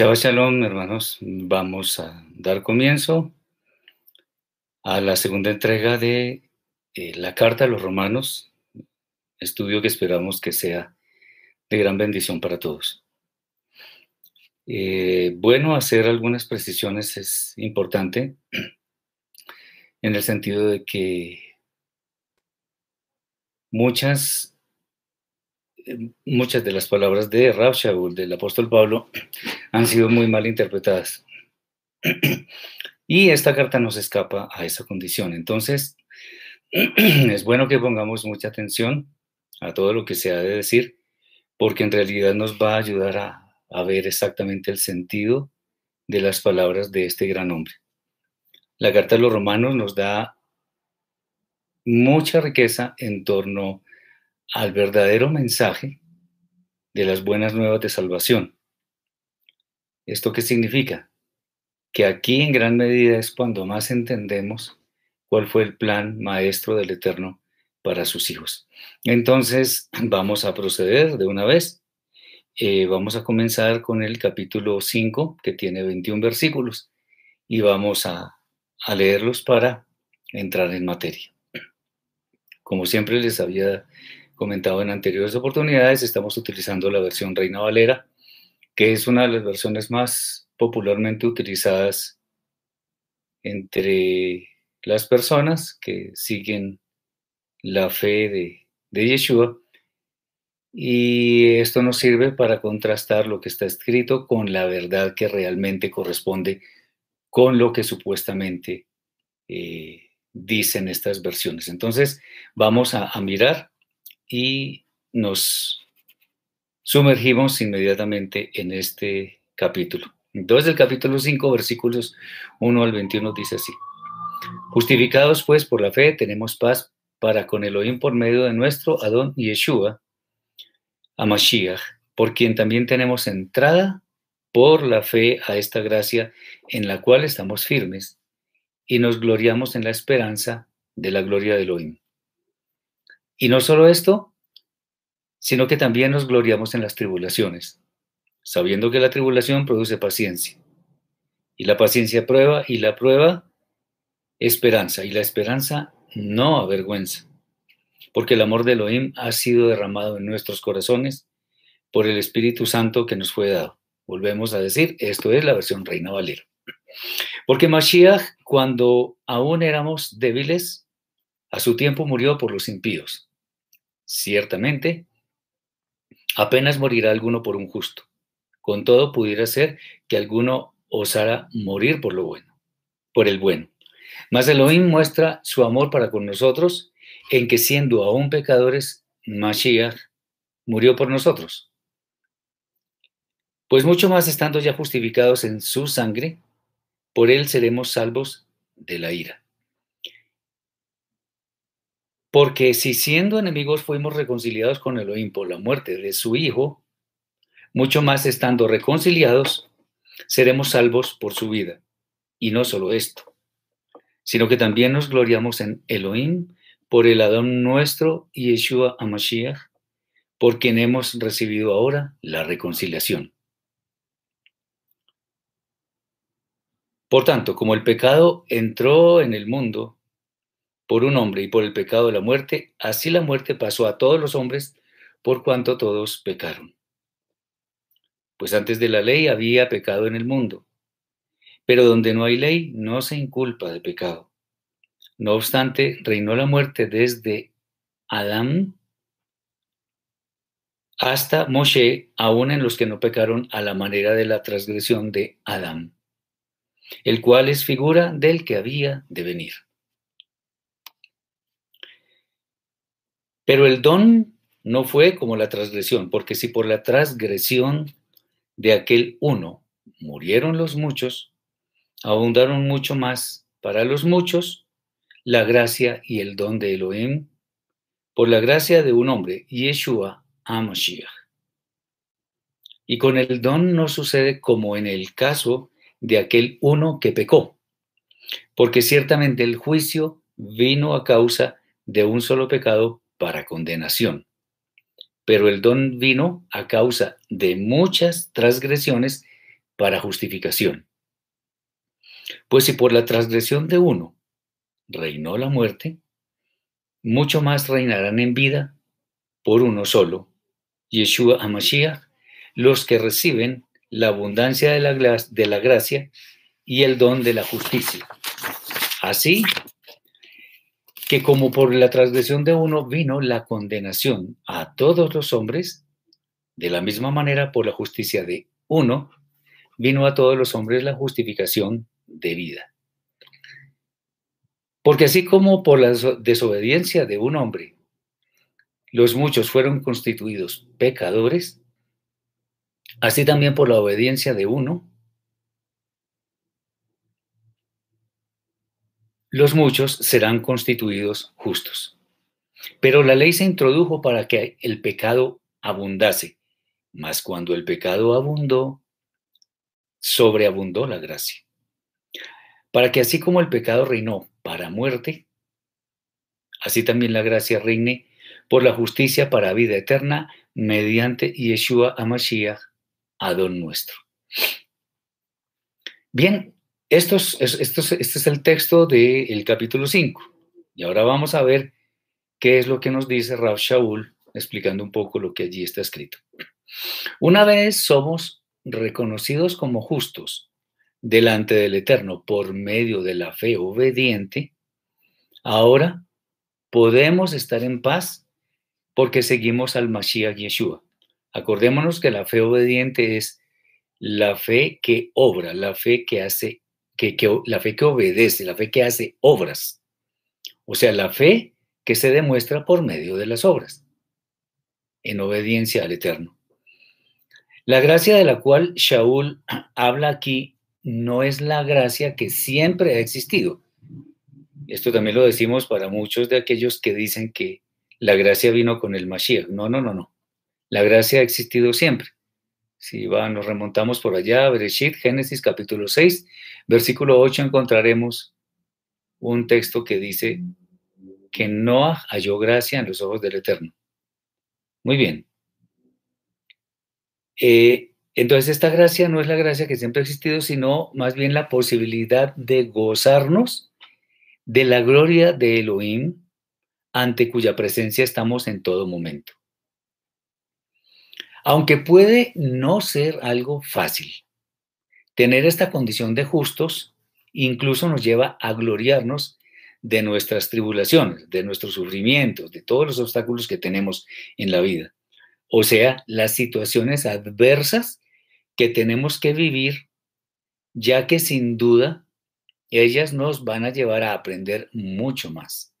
Chava Shalom, hermanos. Vamos a dar comienzo a la segunda entrega de eh, la Carta a los Romanos, estudio que esperamos que sea de gran bendición para todos. Eh, bueno, hacer algunas precisiones es importante en el sentido de que muchas muchas de las palabras de Rab Shaul, del apóstol Pablo, han sido muy mal interpretadas. Y esta carta nos escapa a esa condición. Entonces, es bueno que pongamos mucha atención a todo lo que se ha de decir, porque en realidad nos va a ayudar a, a ver exactamente el sentido de las palabras de este gran hombre. La carta de los romanos nos da mucha riqueza en torno al verdadero mensaje de las buenas nuevas de salvación. ¿Esto qué significa? Que aquí en gran medida es cuando más entendemos cuál fue el plan maestro del Eterno para sus hijos. Entonces, vamos a proceder de una vez. Eh, vamos a comenzar con el capítulo 5, que tiene 21 versículos, y vamos a, a leerlos para entrar en materia. Como siempre les había comentado en anteriores oportunidades, estamos utilizando la versión Reina Valera, que es una de las versiones más popularmente utilizadas entre las personas que siguen la fe de, de Yeshua. Y esto nos sirve para contrastar lo que está escrito con la verdad que realmente corresponde con lo que supuestamente eh, dicen estas versiones. Entonces, vamos a, a mirar y nos sumergimos inmediatamente en este capítulo. Entonces el capítulo 5, versículos 1 al 21 dice así. Justificados pues por la fe, tenemos paz para con Elohim por medio de nuestro Adón Yeshua, a Mashiach, por quien también tenemos entrada por la fe a esta gracia en la cual estamos firmes y nos gloriamos en la esperanza de la gloria de Elohim. Y no solo esto, sino que también nos gloriamos en las tribulaciones, sabiendo que la tribulación produce paciencia. Y la paciencia prueba, y la prueba esperanza, y la esperanza no avergüenza, porque el amor de Elohim ha sido derramado en nuestros corazones por el Espíritu Santo que nos fue dado. Volvemos a decir, esto es la versión Reina Valera. Porque Mashiach, cuando aún éramos débiles, a su tiempo murió por los impíos. Ciertamente, apenas morirá alguno por un justo. Con todo, pudiera ser que alguno osara morir por lo bueno, por el bueno. Mas Elohim muestra su amor para con nosotros en que siendo aún pecadores, Mashiach murió por nosotros. Pues mucho más estando ya justificados en su sangre, por él seremos salvos de la ira. Porque si siendo enemigos fuimos reconciliados con Elohim por la muerte de su Hijo, mucho más estando reconciliados, seremos salvos por su vida. Y no solo esto, sino que también nos gloriamos en Elohim por el Adón nuestro, Yeshua Amashiach, por quien hemos recibido ahora la reconciliación. Por tanto, como el pecado entró en el mundo por un hombre y por el pecado de la muerte, así la muerte pasó a todos los hombres por cuanto todos pecaron. Pues antes de la ley había pecado en el mundo, pero donde no hay ley no se inculpa de pecado. No obstante, reinó la muerte desde Adán hasta Moshe, aún en los que no pecaron a la manera de la transgresión de Adán, el cual es figura del que había de venir. Pero el don no fue como la transgresión, porque si por la transgresión de aquel uno murieron los muchos, abundaron mucho más para los muchos la gracia y el don de Elohim por la gracia de un hombre, Yeshua HaMashiach. Y con el don no sucede como en el caso de aquel uno que pecó, porque ciertamente el juicio vino a causa de un solo pecado para condenación. Pero el don vino a causa de muchas transgresiones para justificación. Pues si por la transgresión de uno reinó la muerte, mucho más reinarán en vida por uno solo, Yeshua HaMashiach, los que reciben la abundancia de la, de la gracia y el don de la justicia. Así que como por la transgresión de uno vino la condenación a todos los hombres, de la misma manera por la justicia de uno vino a todos los hombres la justificación de vida. Porque así como por la desobediencia de un hombre, los muchos fueron constituidos pecadores, así también por la obediencia de uno, los muchos serán constituidos justos. Pero la ley se introdujo para que el pecado abundase, mas cuando el pecado abundó, sobreabundó la gracia. Para que así como el pecado reinó para muerte, así también la gracia reine por la justicia para vida eterna mediante Yeshua Amashiach, Adón nuestro. Bien, esto es, este es el texto del capítulo 5. Y ahora vamos a ver qué es lo que nos dice Rav Shaul, explicando un poco lo que allí está escrito. Una vez somos reconocidos como justos delante del Eterno por medio de la fe obediente, ahora podemos estar en paz porque seguimos al Mashiach Yeshua. Acordémonos que la fe obediente es la fe que obra, la fe que hace que, la fe que obedece, la fe que hace obras. O sea, la fe que se demuestra por medio de las obras, en obediencia al Eterno. La gracia de la cual Shaul habla aquí no es la gracia que siempre ha existido. Esto también lo decimos para muchos de aquellos que dicen que la gracia vino con el Mashiach. No, no, no, no. La gracia ha existido siempre. Si va, nos remontamos por allá, Bereshit, Génesis capítulo 6, versículo 8, encontraremos un texto que dice que no halló gracia en los ojos del Eterno. Muy bien. Eh, entonces esta gracia no es la gracia que siempre ha existido, sino más bien la posibilidad de gozarnos de la gloria de Elohim, ante cuya presencia estamos en todo momento. Aunque puede no ser algo fácil, tener esta condición de justos incluso nos lleva a gloriarnos de nuestras tribulaciones, de nuestros sufrimientos, de todos los obstáculos que tenemos en la vida. O sea, las situaciones adversas que tenemos que vivir, ya que sin duda ellas nos van a llevar a aprender mucho más.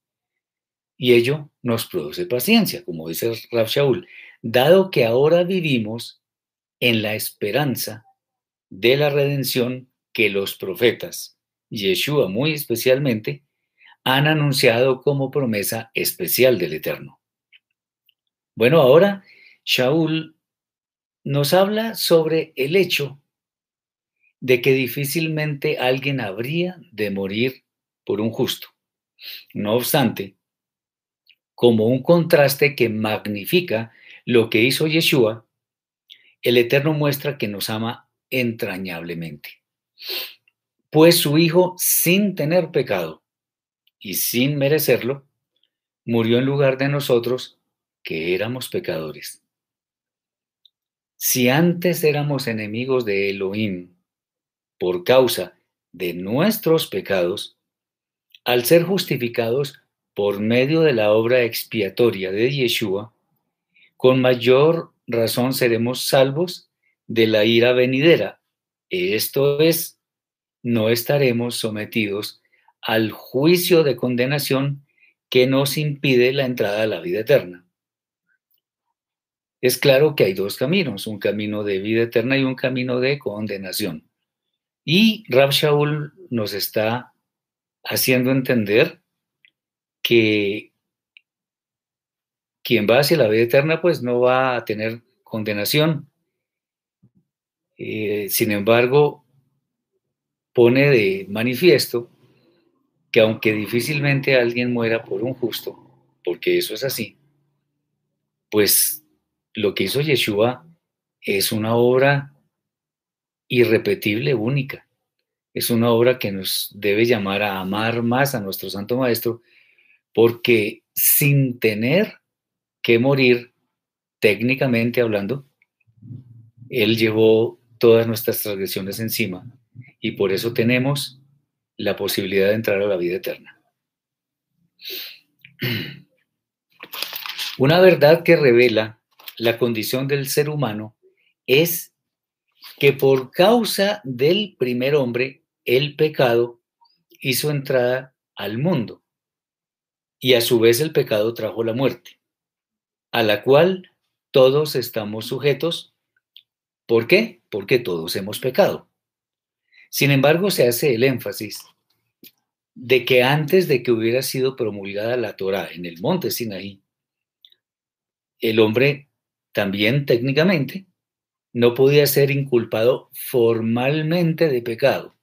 Y ello nos produce paciencia, como dice Rab Shaul dado que ahora vivimos en la esperanza de la redención que los profetas, Yeshua muy especialmente, han anunciado como promesa especial del Eterno. Bueno, ahora Shaul nos habla sobre el hecho de que difícilmente alguien habría de morir por un justo. No obstante, como un contraste que magnifica lo que hizo Yeshua, el Eterno muestra que nos ama entrañablemente. Pues su Hijo, sin tener pecado y sin merecerlo, murió en lugar de nosotros que éramos pecadores. Si antes éramos enemigos de Elohim por causa de nuestros pecados, al ser justificados por medio de la obra expiatoria de Yeshua, con mayor razón seremos salvos de la ira venidera. Esto es, no estaremos sometidos al juicio de condenación que nos impide la entrada a la vida eterna. Es claro que hay dos caminos, un camino de vida eterna y un camino de condenación. Y Rab Shaul nos está haciendo entender que quien va hacia la vida eterna, pues no va a tener condenación. Eh, sin embargo, pone de manifiesto que aunque difícilmente alguien muera por un justo, porque eso es así, pues lo que hizo Yeshua es una obra irrepetible, única. Es una obra que nos debe llamar a amar más a nuestro Santo Maestro, porque sin tener que morir, técnicamente hablando, Él llevó todas nuestras transgresiones encima y por eso tenemos la posibilidad de entrar a la vida eterna. Una verdad que revela la condición del ser humano es que por causa del primer hombre, el pecado hizo entrada al mundo y a su vez el pecado trajo la muerte, a la cual todos estamos sujetos. ¿Por qué? Porque todos hemos pecado. Sin embargo, se hace el énfasis de que antes de que hubiera sido promulgada la Torah en el monte Sinaí, el hombre también técnicamente no podía ser inculpado formalmente de pecado,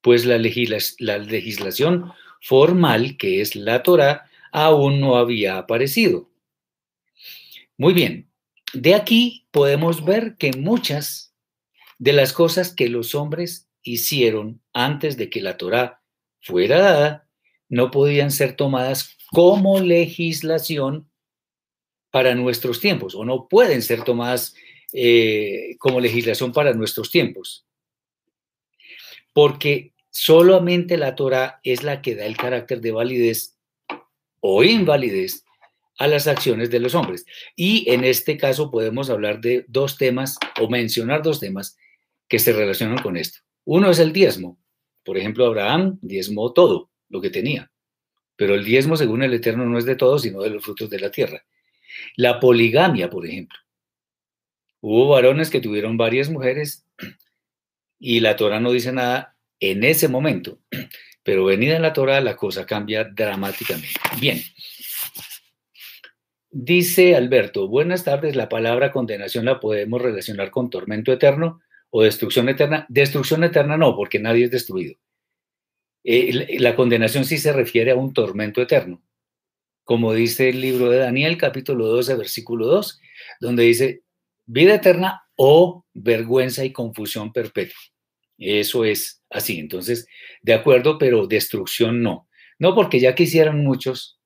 pues la, la legislación formal, que es la Torah, aún no había aparecido. Muy bien, de aquí podemos ver que muchas de las cosas que los hombres hicieron antes de que la Torah fuera dada no podían ser tomadas como legislación para nuestros tiempos o no pueden ser tomadas eh, como legislación para nuestros tiempos. Porque solamente la Torah es la que da el carácter de validez o invalidez a las acciones de los hombres. Y en este caso podemos hablar de dos temas o mencionar dos temas que se relacionan con esto. Uno es el diezmo. Por ejemplo, Abraham diezmó todo lo que tenía, pero el diezmo, según el Eterno, no es de todo, sino de los frutos de la tierra. La poligamia, por ejemplo. Hubo varones que tuvieron varias mujeres y la Torah no dice nada en ese momento, pero venida en la Torah la cosa cambia dramáticamente. Bien. Dice Alberto, buenas tardes, la palabra condenación la podemos relacionar con tormento eterno o destrucción eterna. Destrucción eterna no, porque nadie es destruido. Eh, la condenación sí se refiere a un tormento eterno, como dice el libro de Daniel, capítulo 12, versículo 2, donde dice, vida eterna o vergüenza y confusión perpetua. Eso es así. Entonces, de acuerdo, pero destrucción no. No porque ya quisieran muchos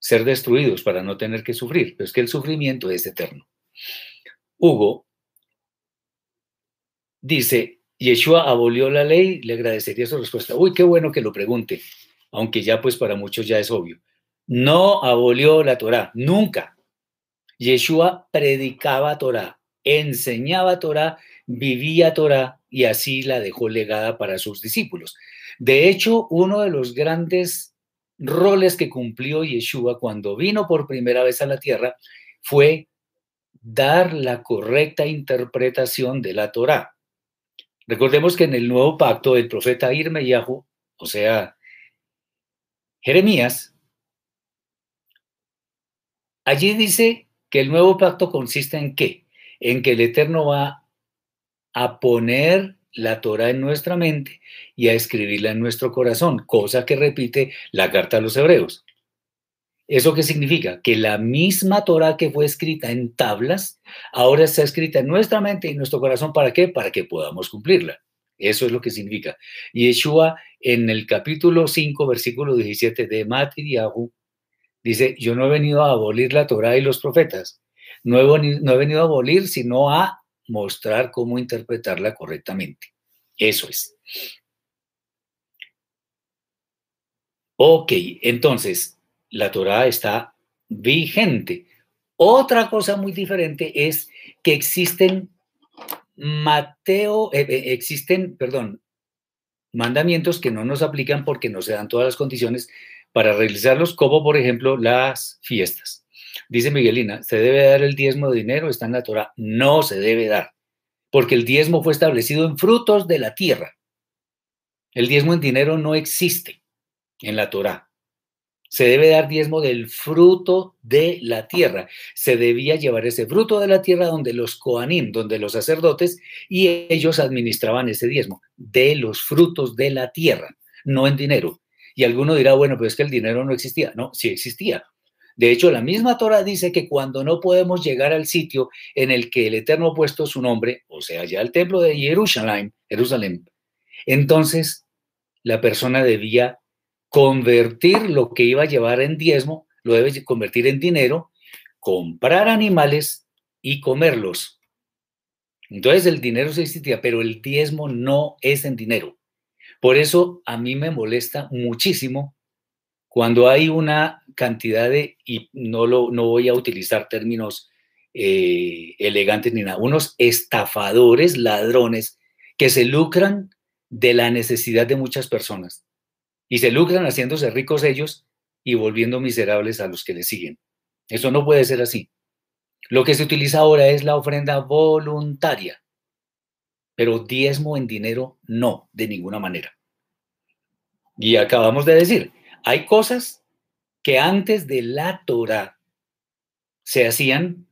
ser destruidos para no tener que sufrir, pero es que el sufrimiento es eterno. Hugo dice, Yeshua abolió la ley, le agradecería su respuesta. Uy, qué bueno que lo pregunte, aunque ya pues para muchos ya es obvio. No abolió la Torah, nunca. Yeshua predicaba Torah, enseñaba Torah, vivía Torah y así la dejó legada para sus discípulos. De hecho, uno de los grandes roles que cumplió Yeshua cuando vino por primera vez a la tierra fue dar la correcta interpretación de la Torah. Recordemos que en el nuevo pacto el profeta Irmeyahu, o sea, Jeremías, allí dice que el nuevo pacto consiste en qué? En que el Eterno va a poner la Torah en nuestra mente y a escribirla en nuestro corazón, cosa que repite la carta a los hebreos. ¿Eso qué significa? Que la misma Torah que fue escrita en tablas, ahora está escrita en nuestra mente y nuestro corazón. ¿Para qué? Para que podamos cumplirla. Eso es lo que significa. Yeshua en el capítulo 5, versículo 17 de Matiriahu, Dice, yo no he venido a abolir la Torah y los profetas. No he, no he venido a abolir, sino a mostrar cómo interpretarla correctamente. Eso es. Ok, entonces, la Torah está vigente. Otra cosa muy diferente es que existen Mateo, eh, eh, existen, perdón, mandamientos que no nos aplican porque no se dan todas las condiciones para realizarlos, como por ejemplo las fiestas. Dice Miguelina, ¿se debe dar el diezmo de dinero? Está en la Torah. No se debe dar, porque el diezmo fue establecido en frutos de la tierra. El diezmo en dinero no existe en la Torah. Se debe dar diezmo del fruto de la tierra. Se debía llevar ese fruto de la tierra donde los coanim, donde los sacerdotes, y ellos administraban ese diezmo, de los frutos de la tierra, no en dinero. Y alguno dirá, bueno, pues es que el dinero no existía. No, sí existía. De hecho, la misma Torah dice que cuando no podemos llegar al sitio en el que el Eterno ha puesto su nombre, o sea, ya el templo de Jerusalén, Jerusalén, entonces la persona debía convertir lo que iba a llevar en diezmo, lo debe convertir en dinero, comprar animales y comerlos. Entonces el dinero se existía, pero el diezmo no es en dinero. Por eso a mí me molesta muchísimo cuando hay una cantidad de, y no, lo, no voy a utilizar términos eh, elegantes ni nada, unos estafadores, ladrones, que se lucran de la necesidad de muchas personas y se lucran haciéndose ricos ellos y volviendo miserables a los que les siguen. Eso no puede ser así. Lo que se utiliza ahora es la ofrenda voluntaria, pero diezmo en dinero no, de ninguna manera. Y acabamos de decir, hay cosas que antes de la Torah se hacían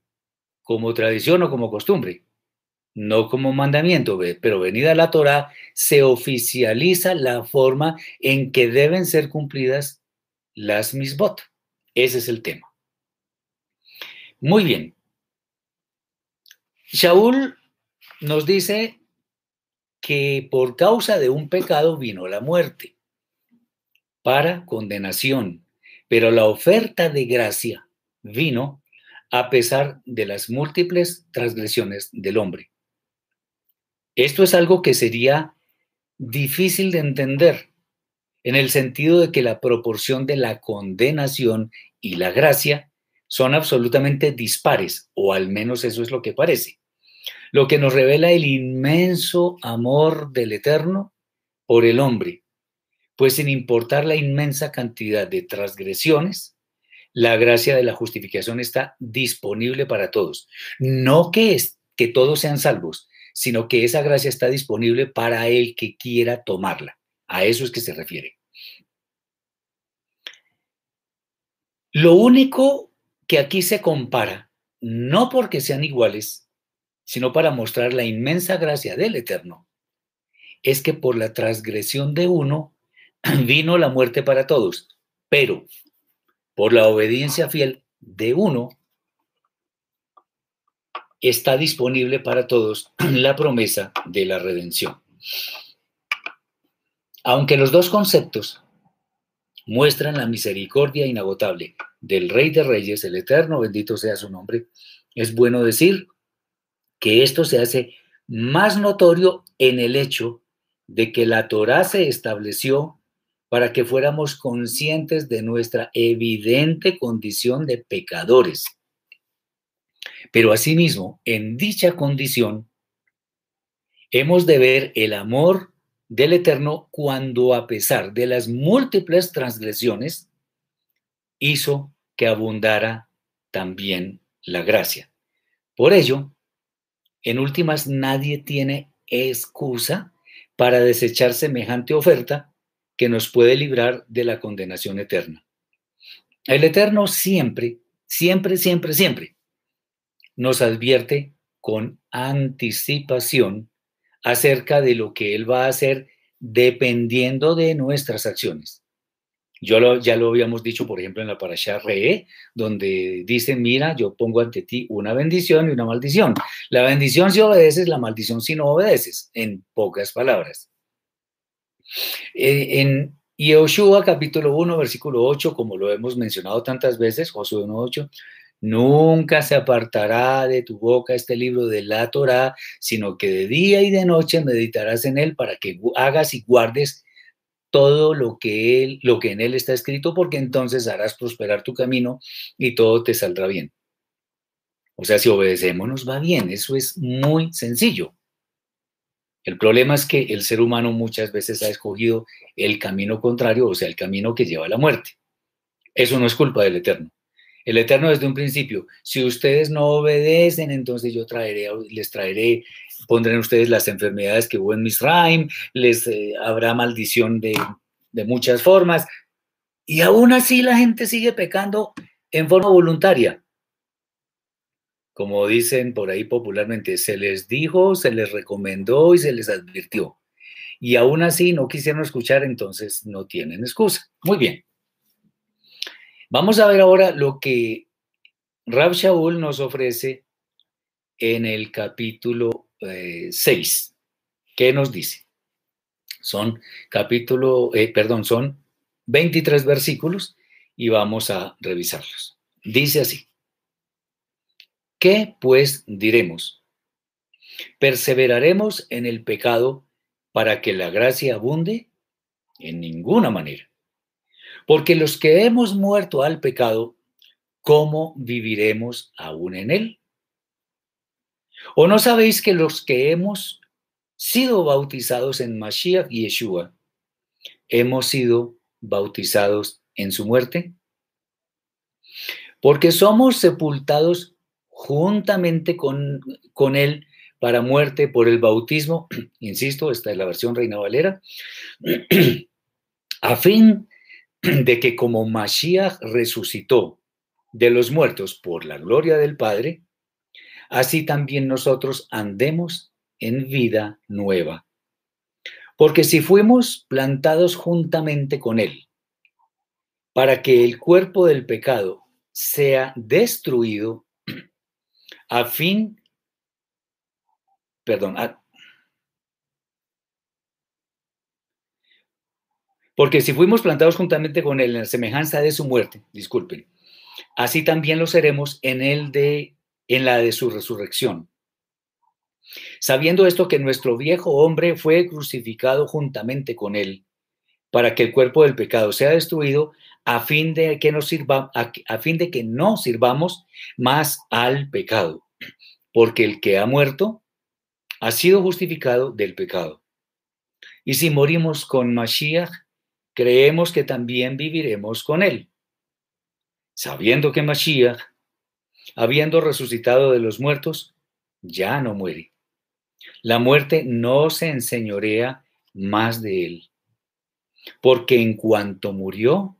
como tradición o como costumbre, no como mandamiento, pero venida la Torah se oficializa la forma en que deben ser cumplidas las misbot. Ese es el tema. Muy bien. Shaul nos dice que por causa de un pecado vino la muerte para condenación, pero la oferta de gracia vino a pesar de las múltiples transgresiones del hombre. Esto es algo que sería difícil de entender en el sentido de que la proporción de la condenación y la gracia son absolutamente dispares, o al menos eso es lo que parece. Lo que nos revela el inmenso amor del Eterno por el hombre, pues sin importar la inmensa cantidad de transgresiones, la gracia de la justificación está disponible para todos. No que, es, que todos sean salvos, sino que esa gracia está disponible para el que quiera tomarla. A eso es que se refiere. Lo único que aquí se compara, no porque sean iguales, sino para mostrar la inmensa gracia del Eterno, es que por la transgresión de uno, vino la muerte para todos, pero por la obediencia fiel de uno, está disponible para todos la promesa de la redención. Aunque los dos conceptos muestran la misericordia inagotable del Rey de Reyes, el Eterno, bendito sea su nombre, es bueno decir que esto se hace más notorio en el hecho de que la Torah se estableció para que fuéramos conscientes de nuestra evidente condición de pecadores. Pero asimismo, en dicha condición, hemos de ver el amor del Eterno cuando a pesar de las múltiples transgresiones, hizo que abundara también la gracia. Por ello, en últimas, nadie tiene excusa para desechar semejante oferta que nos puede librar de la condenación eterna. El Eterno siempre, siempre, siempre, siempre nos advierte con anticipación acerca de lo que Él va a hacer dependiendo de nuestras acciones. Yo ya lo habíamos dicho, por ejemplo, en la parasha Re, donde dice, mira, yo pongo ante ti una bendición y una maldición. La bendición si obedeces, la maldición si no obedeces, en pocas palabras. Eh, en Yehoshua capítulo 1, versículo 8, como lo hemos mencionado tantas veces, Josué 1, 8, nunca se apartará de tu boca este libro de la Torah, sino que de día y de noche meditarás en él para que hagas y guardes todo lo que lo que en él está escrito, porque entonces harás prosperar tu camino y todo te saldrá bien. O sea, si obedecemos nos va bien, eso es muy sencillo. El problema es que el ser humano muchas veces ha escogido el camino contrario, o sea, el camino que lleva a la muerte. Eso no es culpa del Eterno. El Eterno desde un principio, si ustedes no obedecen, entonces yo traeré, les traeré, pondré en ustedes las enfermedades que hubo en Misraim, les eh, habrá maldición de, de muchas formas. Y aún así la gente sigue pecando en forma voluntaria como dicen por ahí popularmente, se les dijo, se les recomendó y se les advirtió. Y aún así no quisieron escuchar, entonces no tienen excusa. Muy bien. Vamos a ver ahora lo que Rab Shaul nos ofrece en el capítulo 6. Eh, ¿Qué nos dice? Son capítulo, eh, perdón, son 23 versículos y vamos a revisarlos. Dice así. ¿Qué pues diremos? ¿Perseveraremos en el pecado para que la gracia abunde? En ninguna manera. Porque los que hemos muerto al pecado, ¿cómo viviremos aún en él? ¿O no sabéis que los que hemos sido bautizados en Mashiach y Yeshua, hemos sido bautizados en su muerte? Porque somos sepultados juntamente con, con él para muerte por el bautismo, insisto, esta es la versión Reina Valera, a fin de que como Mashiach resucitó de los muertos por la gloria del Padre, así también nosotros andemos en vida nueva. Porque si fuimos plantados juntamente con Él, para que el cuerpo del pecado sea destruido, a fin, perdón, porque si fuimos plantados juntamente con Él en la semejanza de su muerte, disculpen, así también lo seremos en el de en la de su resurrección. Sabiendo esto que nuestro viejo hombre fue crucificado juntamente con él, para que el cuerpo del pecado sea destruido, a fin de que, nos sirva, a fin de que no sirvamos más al pecado. Porque el que ha muerto ha sido justificado del pecado. Y si morimos con Mashiach, creemos que también viviremos con él. Sabiendo que Mashiach habiendo resucitado de los muertos, ya no muere. La muerte no se enseñorea más de él, porque en cuanto murió,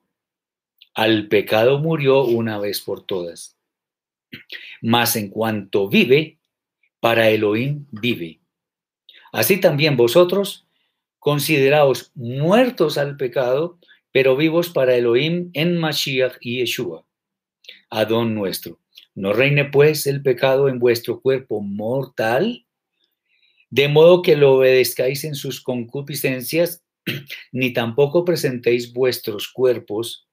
al pecado murió una vez por todas. Mas en cuanto vive, para Elohim vive. Así también vosotros, consideraos muertos al pecado, pero vivos para Elohim en Mashiach y Yeshua, Adón nuestro. No reine pues el pecado en vuestro cuerpo mortal, de modo que lo obedezcáis en sus concupiscencias, ni tampoco presentéis vuestros cuerpos,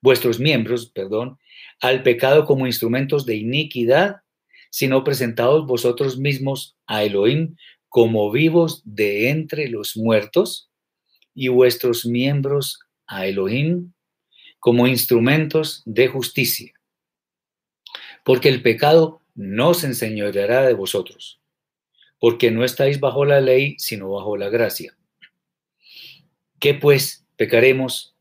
vuestros miembros, perdón, al pecado como instrumentos de iniquidad, sino presentaos vosotros mismos a Elohim como vivos de entre los muertos, y vuestros miembros a Elohim como instrumentos de justicia porque el pecado no se enseñoreará de vosotros, porque no estáis bajo la ley, sino bajo la gracia. ¿Qué pues pecaremos?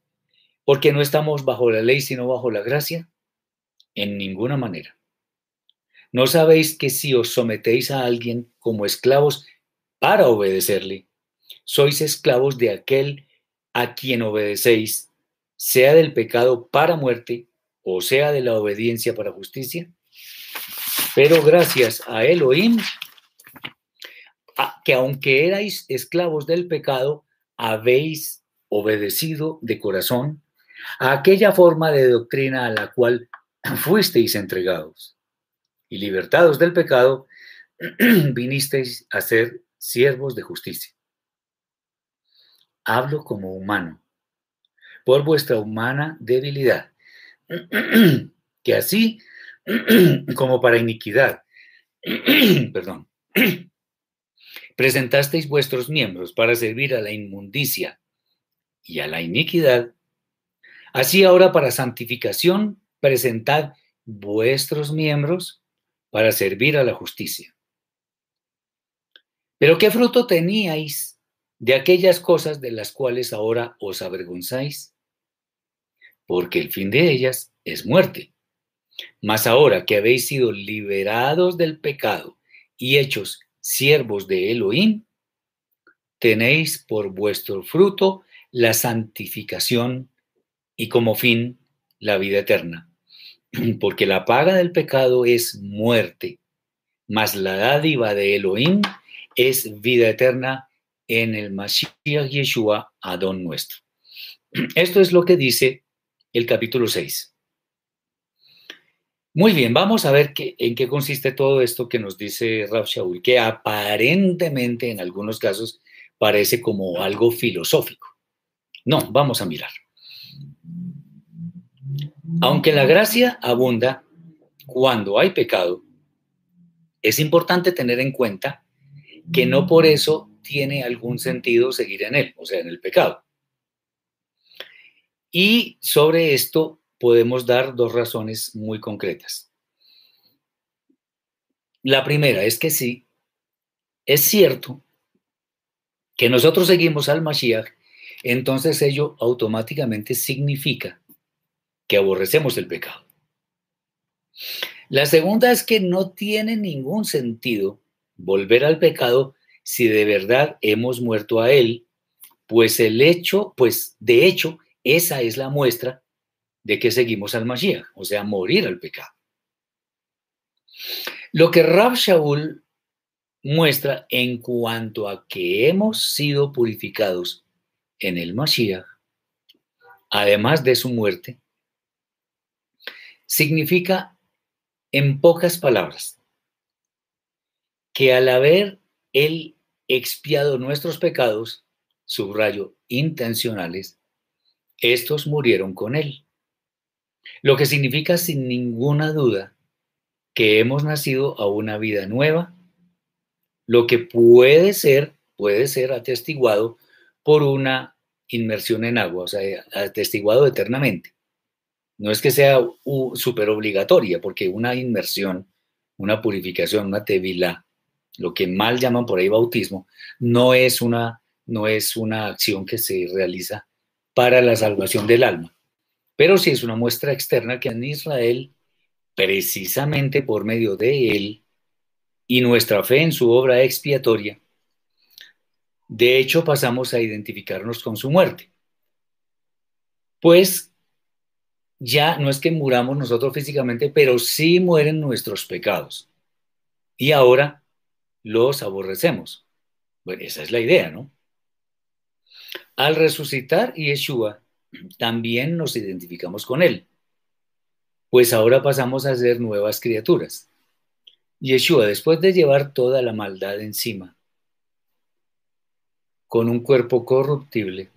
Porque no estamos bajo la ley, sino bajo la gracia? En ninguna manera. ¿No sabéis que si os sometéis a alguien como esclavos para obedecerle, sois esclavos de aquel a quien obedecéis, sea del pecado para muerte o sea de la obediencia para justicia? Pero gracias a Elohim, que aunque erais esclavos del pecado, habéis obedecido de corazón a aquella forma de doctrina a la cual fuisteis entregados. Y libertados del pecado, vinisteis a ser siervos de justicia. Hablo como humano, por vuestra humana debilidad, que así como para iniquidad. Perdón. Presentasteis vuestros miembros para servir a la inmundicia y a la iniquidad. Así ahora para santificación, presentad vuestros miembros para servir a la justicia. Pero ¿qué fruto teníais de aquellas cosas de las cuales ahora os avergonzáis? Porque el fin de ellas es muerte. Mas ahora que habéis sido liberados del pecado y hechos siervos de Elohim, tenéis por vuestro fruto la santificación y como fin la vida eterna. Porque la paga del pecado es muerte, mas la dádiva de Elohim es vida eterna en el Mashiach Yeshua, Adón nuestro. Esto es lo que dice el capítulo 6. Muy bien, vamos a ver qué, en qué consiste todo esto que nos dice Rav Shaul, que aparentemente en algunos casos parece como algo filosófico. No, vamos a mirar. Aunque la gracia abunda cuando hay pecado, es importante tener en cuenta que no por eso tiene algún sentido seguir en él, o sea, en el pecado. Y sobre esto podemos dar dos razones muy concretas. La primera es que sí, es cierto que nosotros seguimos al Mashiach, entonces ello automáticamente significa que aborrecemos el pecado. La segunda es que no tiene ningún sentido volver al pecado si de verdad hemos muerto a él, pues el hecho, pues de hecho, esa es la muestra de que seguimos al Mashiach, o sea, morir al pecado. Lo que Rab Shaul muestra en cuanto a que hemos sido purificados en el Mashiach, además de su muerte, significa, en pocas palabras, que al haber él expiado nuestros pecados, subrayo intencionales, estos murieron con él. Lo que significa sin ninguna duda que hemos nacido a una vida nueva, lo que puede ser, puede ser atestiguado por una inmersión en agua, o sea, atestiguado eternamente. No es que sea súper obligatoria, porque una inmersión, una purificación, una tevila, lo que mal llaman por ahí bautismo, no es una, no es una acción que se realiza para la salvación del alma pero sí es una muestra externa que en Israel, precisamente por medio de él y nuestra fe en su obra expiatoria, de hecho pasamos a identificarnos con su muerte. Pues ya no es que muramos nosotros físicamente, pero sí mueren nuestros pecados. Y ahora los aborrecemos. Bueno, esa es la idea, ¿no? Al resucitar Yeshua, también nos identificamos con Él, pues ahora pasamos a ser nuevas criaturas. Yeshua, después de llevar toda la maldad encima, con un cuerpo corruptible,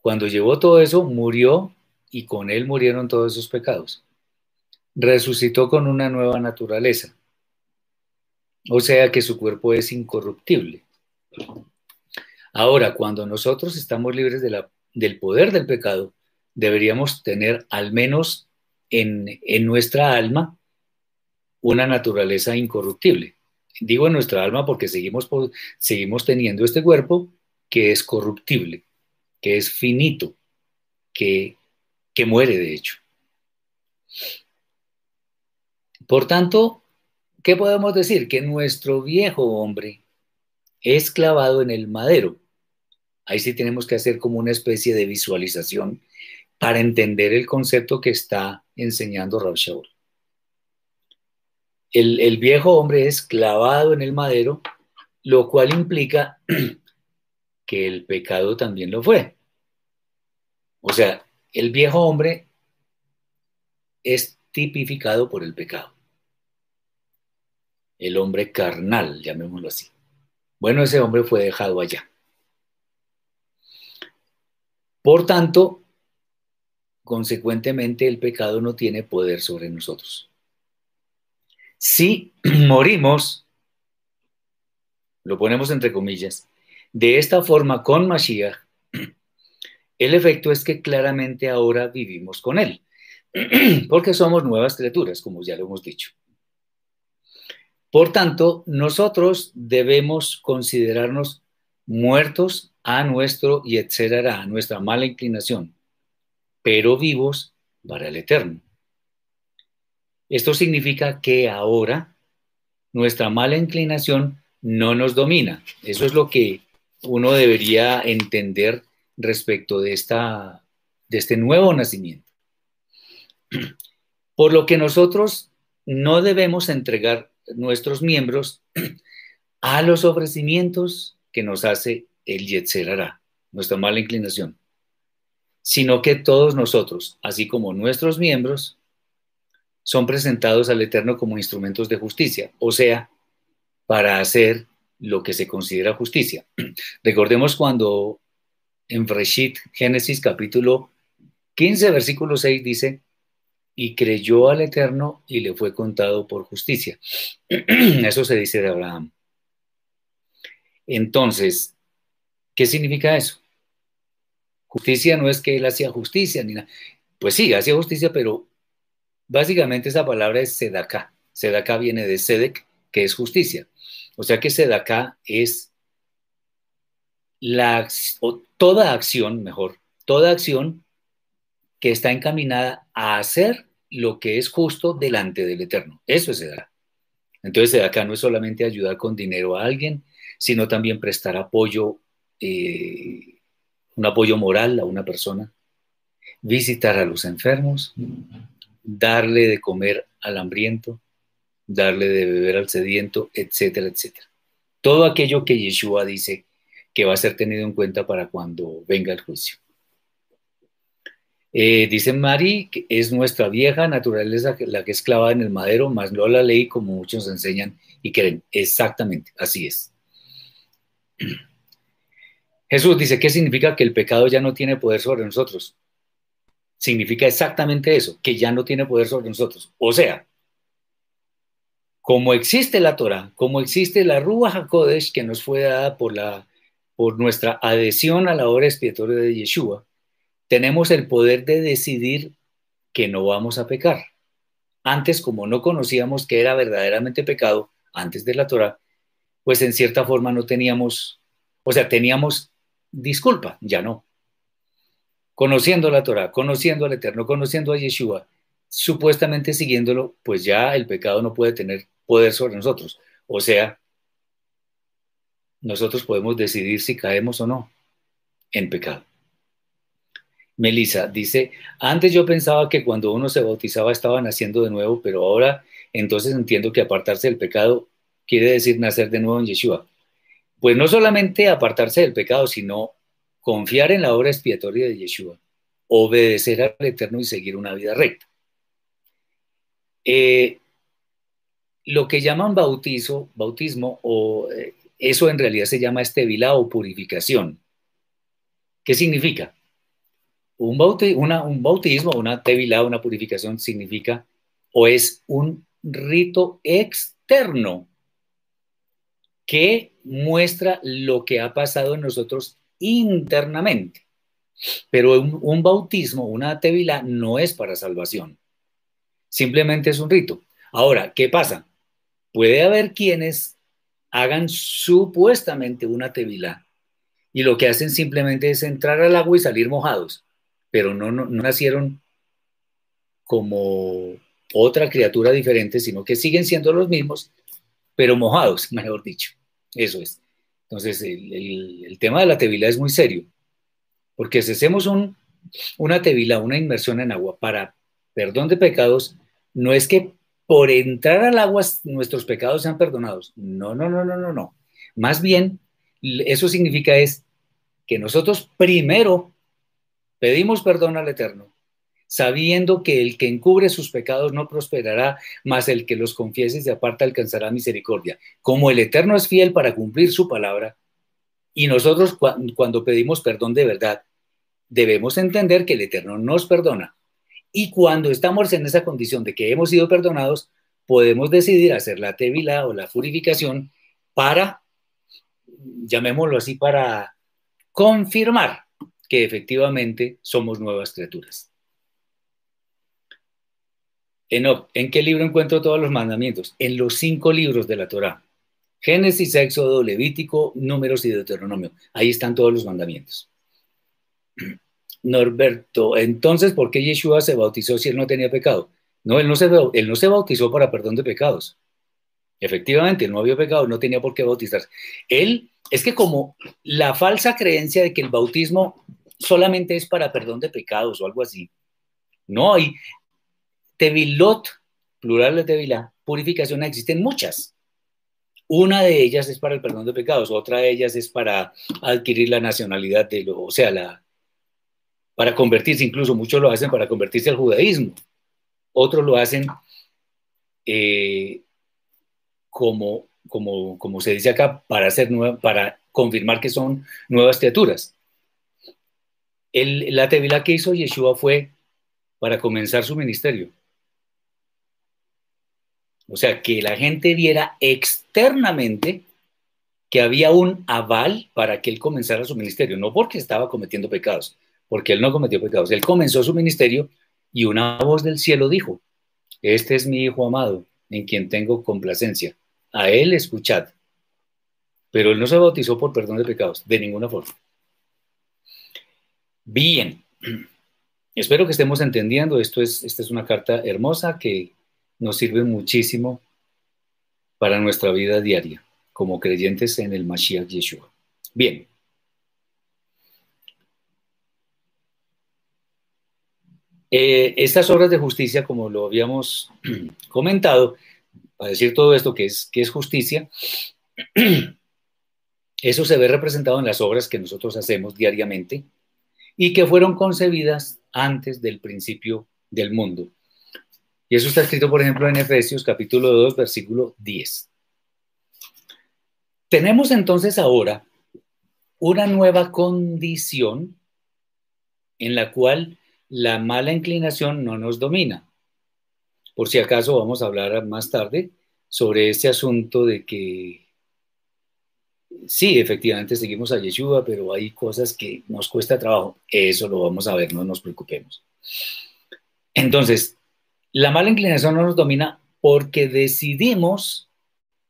cuando llevó todo eso, murió y con él murieron todos esos pecados. Resucitó con una nueva naturaleza. O sea que su cuerpo es incorruptible. Ahora, cuando nosotros estamos libres del poder del pecado, deberíamos tener al menos en, nuestra alma una naturaleza incorruptible. Digo en nuestra alma porque seguimos, teniendo este cuerpo que es corruptible, que es finito, que muere de hecho. Por tanto, ¿qué podemos decir? Que nuestro viejo hombre es clavado en el madero. Ahí sí tenemos que hacer como una especie de visualización para entender el concepto que está enseñando Rav Shaul. El, el, viejo hombre es clavado en el madero, lo cual implica que el pecado también lo fue. O sea, el viejo hombre es tipificado por el pecado. El hombre carnal, llamémoslo así. Bueno, ese hombre fue dejado allá. Por tanto, consecuentemente el pecado no tiene poder sobre nosotros. Si morimos, lo ponemos entre comillas, de esta forma con Mashiach, el efecto es que claramente ahora vivimos con Él, porque somos nuevas criaturas, como ya lo hemos dicho. Por tanto, nosotros debemos considerarnos muertos a nuestro y etcétera, a nuestra mala inclinación, pero vivos para el eterno. Esto significa que ahora nuestra mala inclinación no nos domina. Eso es lo que uno debería entender respecto de, esta, de este nuevo nacimiento. Por lo que nosotros no debemos entregar nuestros miembros a los ofrecimientos que nos hace el Yetzerara, nuestra mala inclinación, sino que todos nosotros, así como nuestros miembros, son presentados al Eterno como instrumentos de justicia, o sea, para hacer lo que se considera justicia. Recordemos cuando en Breshit, Génesis capítulo 15, versículo 6 dice, y creyó al Eterno y le fue contado por justicia. Eso se dice de Abraham. Entonces, ¿qué significa eso? Justicia no es que él hacía justicia, ni nada. Pues sí, hacía justicia, pero básicamente esa palabra es sedaká. Sedaká viene de sedek, que es justicia. O sea que sedaká es la, toda acción, mejor, toda acción que está encaminada a hacer lo que es justo delante del Eterno. Eso es Sedaká. Entonces, acá no es solamente ayudar con dinero a alguien, sino también prestar apoyo, eh, un apoyo moral a una persona, visitar a los enfermos, darle de comer al hambriento, darle de beber al sediento, etcétera, etcétera. Todo aquello que Yeshua dice que va a ser tenido en cuenta para cuando venga el juicio. Eh, dice Mari que es nuestra vieja naturaleza la que es clavada en el madero, más no la ley como muchos enseñan y creen. Exactamente, así es. Jesús dice, ¿qué significa que el pecado ya no tiene poder sobre nosotros? Significa exactamente eso, que ya no tiene poder sobre nosotros. O sea, como existe la Torah, como existe la Ruach HaKodesh que nos fue dada por, la, por nuestra adhesión a la obra expiatoria de Yeshua, tenemos el poder de decidir que no vamos a pecar. Antes, como no conocíamos que era verdaderamente pecado, antes de la Torah, pues en cierta forma no teníamos, o sea, teníamos disculpa, ya no. Conociendo la Torah, conociendo al Eterno, conociendo a Yeshua, supuestamente siguiéndolo, pues ya el pecado no puede tener poder sobre nosotros. O sea, nosotros podemos decidir si caemos o no en pecado. Melissa dice, antes yo pensaba que cuando uno se bautizaba estaba naciendo de nuevo, pero ahora entonces entiendo que apartarse del pecado quiere decir nacer de nuevo en Yeshua. Pues no solamente apartarse del pecado, sino confiar en la obra expiatoria de Yeshua, obedecer al Eterno y seguir una vida recta. Eh, lo que llaman bautizo, bautismo, o eh, eso en realidad se llama estevila o purificación. ¿Qué significa? Un, bautismo, una tevilá, una purificación significa o es un rito externo que muestra lo que ha pasado en nosotros internamente. Pero un, bautismo, una tevilá, no es para salvación. Simplemente es un rito. Ahora, ¿qué pasa? Puede haber quienes hagan supuestamente una tevilá y lo que hacen simplemente es entrar al agua y salir mojados pero no, no, nacieron como otra criatura diferente, sino que siguen siendo los mismos, pero mojados, mejor dicho. Eso es. Entonces, el, tema de la tevila es muy serio, porque si hacemos un, una tevila, una inmersión en agua para perdón de pecados, no es que por entrar al agua nuestros pecados sean perdonados. No, no, no, no, no, no. Más bien, eso significa es que nosotros primero Pedimos perdón al Eterno, sabiendo que el que encubre sus pecados no prosperará, mas el que los confiese y se aparta alcanzará misericordia. Como el Eterno es fiel para cumplir su palabra, y nosotros cuando pedimos perdón de verdad, debemos entender que el Eterno nos perdona. Y cuando estamos en esa condición de que hemos sido perdonados, podemos decidir hacer la tevila o la purificación para, llamémoslo así, para confirmar que efectivamente somos nuevas criaturas. ¿En qué libro encuentro todos los mandamientos? En los cinco libros de la Torá. Génesis, Éxodo, Levítico, Números y Deuteronomio. Ahí están todos los mandamientos. Norberto, entonces, ¿por qué Yeshua se bautizó si él no tenía pecado? No, él no se, él no se bautizó para perdón de pecados. Efectivamente, él no había pecado, no tenía por qué bautizarse. Él, es que como la falsa creencia de que el bautismo solamente es para perdón de pecados o algo así. No, hay tevilot, plural de tevilá, purificación, existen muchas. Una de ellas es para el perdón de pecados, otra de ellas es para adquirir la nacionalidad de lo, o sea, la, para convertirse, incluso muchos lo hacen para convertirse al judaísmo, otros lo hacen eh, como, como, como se dice acá, para, hacer nueva, para confirmar que son nuevas criaturas. La tevila que hizo Yeshua fue para comenzar su ministerio. O sea, que la gente viera externamente que había un aval para que él comenzara su ministerio, no porque estaba cometiendo pecados, porque él no cometió pecados, él comenzó su ministerio y una voz del cielo dijo, este es mi Hijo amado, en quien tengo complacencia, a él escuchad. Pero él no se bautizó por perdón de pecados, de ninguna forma. Bien, espero que estemos entendiendo, esto es, esta es una carta hermosa que nos sirve muchísimo para nuestra vida diaria como creyentes en el Mashiach Yeshua. Bien. Eh, estas obras de justicia, como lo habíamos comentado, para decir todo esto que es, que es justicia, eso se ve representado en las obras que nosotros hacemos diariamente y que fueron concebidas antes del principio del mundo. Y eso está escrito, por ejemplo, en Efesios capítulo 2, versículo 10. Tenemos entonces ahora una nueva condición en la cual la mala inclinación no nos domina. Por si acaso vamos a hablar más tarde sobre este asunto de que sí, efectivamente seguimos a Yeshua, pero hay cosas que nos cuesta trabajo. Eso lo vamos a ver, no nos preocupemos. Entonces, la mala inclinación no nos domina porque decidimos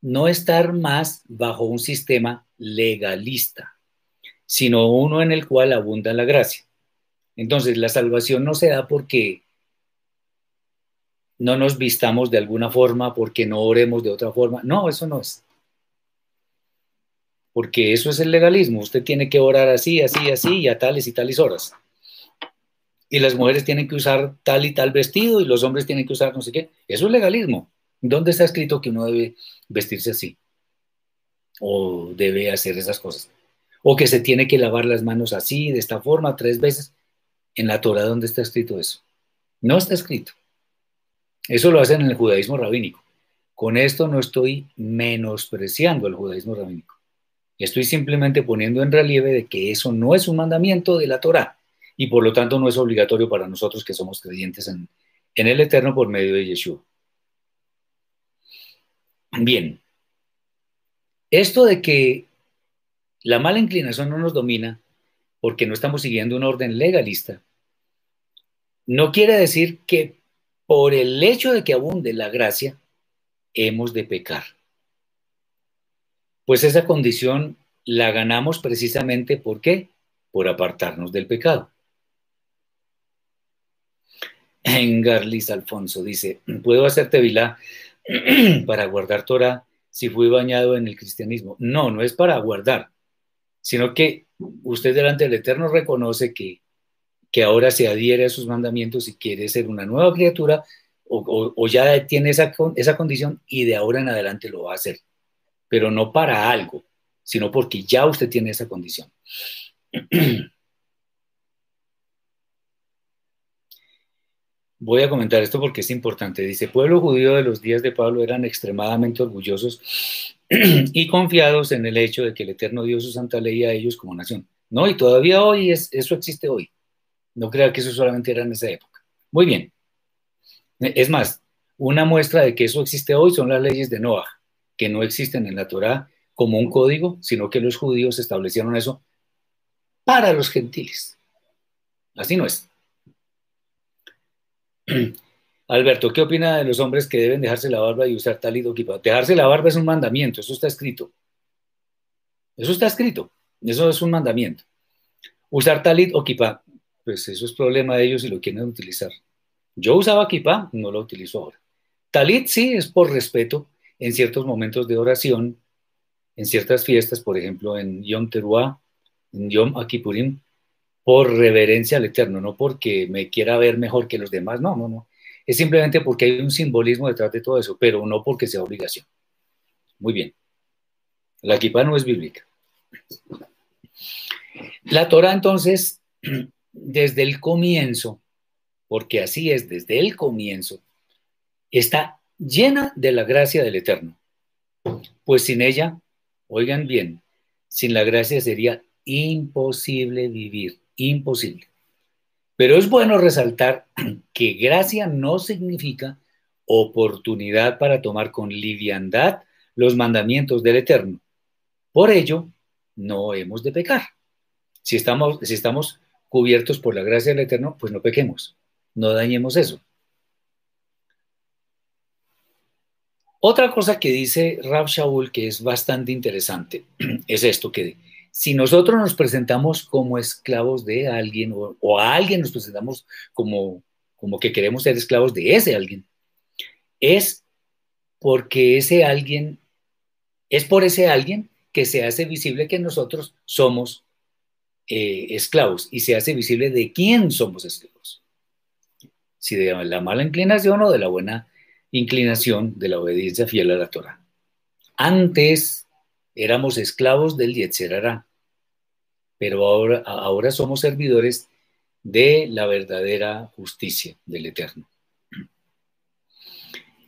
no estar más bajo un sistema legalista, sino uno en el cual abunda la gracia. Entonces, la salvación no se da porque no nos vistamos de alguna forma, porque no oremos de otra forma. No, eso no es. Porque eso es el legalismo. Usted tiene que orar así, así, así, y a tales y tales horas. Y las mujeres tienen que usar tal y tal vestido, y los hombres tienen que usar no sé qué. Eso es legalismo. ¿Dónde está escrito que uno debe vestirse así? O debe hacer esas cosas. O que se tiene que lavar las manos así, de esta forma, tres veces. En la Torah, ¿dónde está escrito eso? No está escrito. Eso lo hacen en el judaísmo rabínico. Con esto no estoy menospreciando el judaísmo rabínico. Estoy simplemente poniendo en relieve de que eso no es un mandamiento de la Torah y por lo tanto no es obligatorio para nosotros que somos creyentes en, en el Eterno por medio de Yeshua. Bien, esto de que la mala inclinación no nos domina porque no estamos siguiendo un orden legalista, no quiere decir que por el hecho de que abunde la gracia, hemos de pecar. Pues esa condición la ganamos precisamente ¿por qué? Por apartarnos del pecado. Engarlis Alfonso dice, ¿puedo hacerte vilá para guardar Torah si fui bañado en el cristianismo. No, no es para guardar, sino que usted delante del Eterno reconoce que, que ahora se adhiere a sus mandamientos y quiere ser una nueva criatura o, ya tiene esa, esa condición y de ahora en adelante lo va a hacer, pero no para algo, sino porque ya usted tiene esa condición. Voy a comentar esto porque es importante. Dice, pueblo judío de los días de Pablo eran extremadamente orgullosos y confiados en el hecho de que el Eterno dio su santa ley a ellos como nación. No, y todavía hoy es, eso existe hoy. No crea que eso solamente era en esa época. Muy bien. Es más, una muestra de que eso existe hoy son las leyes de Noah, que no existen en la Torá como un código, sino que los judíos establecieron eso para los gentiles. Así no es. Alberto, ¿qué opina de los hombres que deben dejarse la barba y usar talit o kippah? Dejarse la barba es un mandamiento, eso está escrito. Eso está escrito, eso es un mandamiento. Usar talit o kippah, pues eso es problema de ellos si lo quieren utilizar. Yo usaba kippah, no lo utilizo ahora. Talit sí es por respeto en ciertos momentos de oración, en ciertas fiestas, por ejemplo en Yom Teruah, en Yom Akipurim, por reverencia al Eterno, no porque me quiera ver mejor que los demás, no, no, no. Es simplemente porque hay un simbolismo detrás de todo eso, pero no porque sea obligación. Muy bien. La kippah no es bíblica. La Torah entonces desde el comienzo, porque así es desde el comienzo, está llena de la gracia del Eterno. Pues sin ella, oigan bien, sin la gracia sería imposible vivir, imposible. Pero es bueno resaltar que gracia no significa oportunidad para tomar con liviandad los mandamientos del Eterno. Por ello, no hemos de pecar. Si estamos, si estamos cubiertos por la gracia del Eterno, pues no pequemos, no dañemos eso. Otra cosa que dice Rab Shaul que es bastante interesante es esto que si nosotros nos presentamos como esclavos de alguien o, a alguien nos presentamos como, como que queremos ser esclavos de ese alguien, es porque ese alguien, es por ese alguien que se hace visible que nosotros somos eh, esclavos y se hace visible de quién somos esclavos. Si de la mala inclinación o de la buena inclinación de la obediencia fiel a la Torah. Antes éramos esclavos del Yetzerará, pero ahora, ahora somos servidores de la verdadera justicia del Eterno.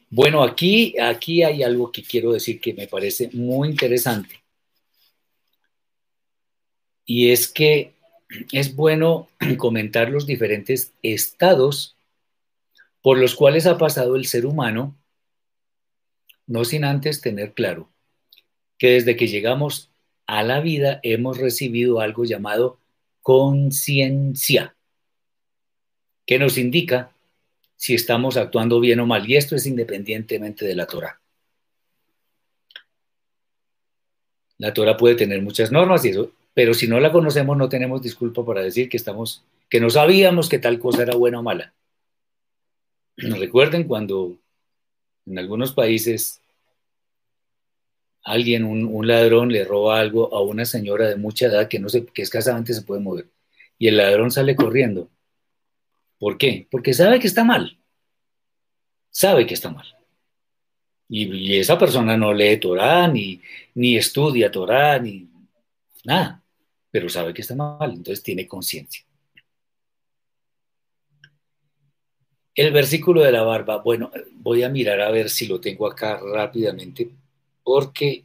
Bueno, aquí, aquí hay algo que quiero decir que me parece muy interesante. Y es que es bueno comentar los diferentes estados por los cuales ha pasado el ser humano, no sin antes tener claro que desde que llegamos a la vida hemos recibido algo llamado conciencia, que nos indica si estamos actuando bien o mal, y esto es independientemente de la Torah. La Torah puede tener muchas normas y eso, pero si no la conocemos no tenemos disculpa para decir que estamos que no sabíamos que tal cosa era buena o mala. Recuerden cuando en algunos países alguien, un, ladrón, le roba algo a una señora de mucha edad que no sé, que escasamente se puede mover, y el ladrón sale corriendo. ¿Por qué? Porque sabe que está mal. Sabe que está mal. Y, esa persona no lee Torah, ni, ni estudia Torah, ni nada, pero sabe que está mal, entonces tiene conciencia. El versículo de la barba, bueno, voy a mirar a ver si lo tengo acá rápidamente, porque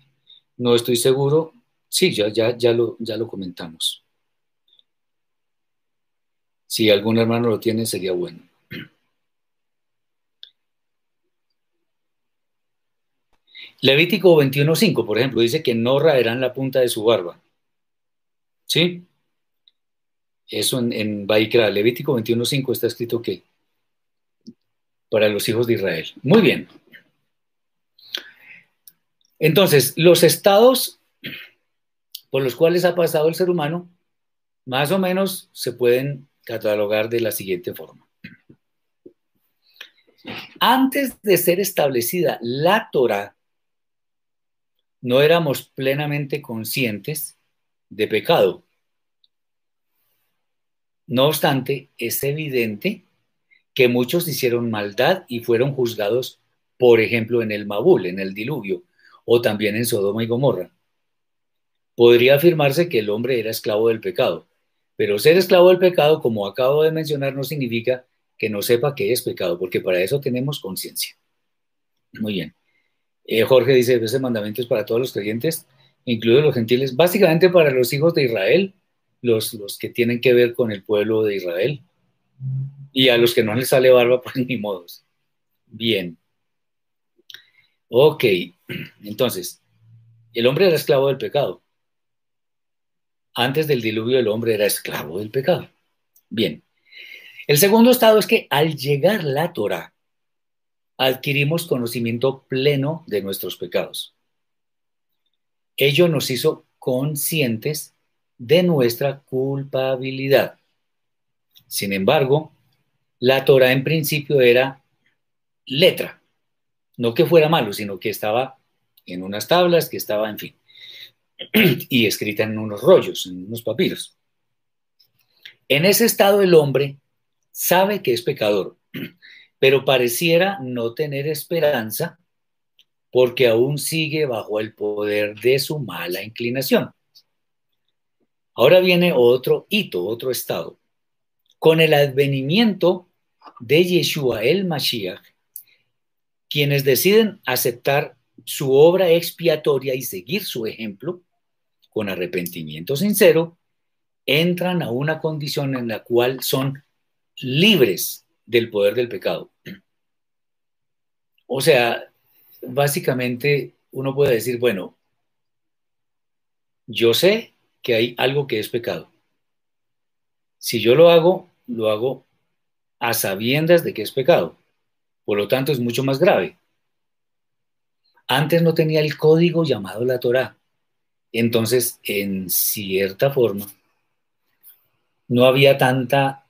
no estoy seguro. Sí, ya, ya, ya, lo, ya lo comentamos. Si algún hermano lo tiene, sería bueno. Levítico 21.5, por ejemplo, dice que no raerán la punta de su barba. ¿Sí? Eso en, en Baikra, Levítico 21.5 está escrito que para los hijos de Israel. Muy bien. Entonces, los estados por los cuales ha pasado el ser humano, más o menos se pueden catalogar de la siguiente forma. Antes de ser establecida la Torah, no éramos plenamente conscientes de pecado. No obstante, es evidente que muchos hicieron maldad y fueron juzgados, por ejemplo, en el Mabul, en el diluvio, o también en Sodoma y Gomorra. Podría afirmarse que el hombre era esclavo del pecado, pero ser esclavo del pecado, como acabo de mencionar, no significa que no sepa qué es pecado, porque para eso tenemos conciencia. Muy bien. Eh, Jorge dice, ese mandamiento es para todos los creyentes, incluidos los gentiles, básicamente para los hijos de Israel, los, los que tienen que ver con el pueblo de Israel. Y a los que no les sale barba, pues ni modos. Bien. Ok, entonces, el hombre era esclavo del pecado. Antes del diluvio el hombre era esclavo del pecado. Bien. El segundo estado es que al llegar la Torah, adquirimos conocimiento pleno de nuestros pecados. Ello nos hizo conscientes de nuestra culpabilidad. Sin embargo, la Torah en principio era letra, no que fuera malo, sino que estaba en unas tablas, que estaba, en fin, y escrita en unos rollos, en unos papiros. En ese estado el hombre sabe que es pecador, pero pareciera no tener esperanza porque aún sigue bajo el poder de su mala inclinación. Ahora viene otro hito, otro estado Con el advenimiento de Yeshua el Mashiach, quienes deciden aceptar su obra expiatoria y seguir su ejemplo, con arrepentimiento sincero, entran a una condición en la cual son libres del poder del pecado. O sea, básicamente uno puede decir, bueno, yo sé que hay algo que es pecado. Si yo lo hago, lo hago a sabiendas de que es pecado. Por lo tanto, es mucho más grave. Antes no tenía el código llamado la Torah. Entonces, en cierta forma, no había tanta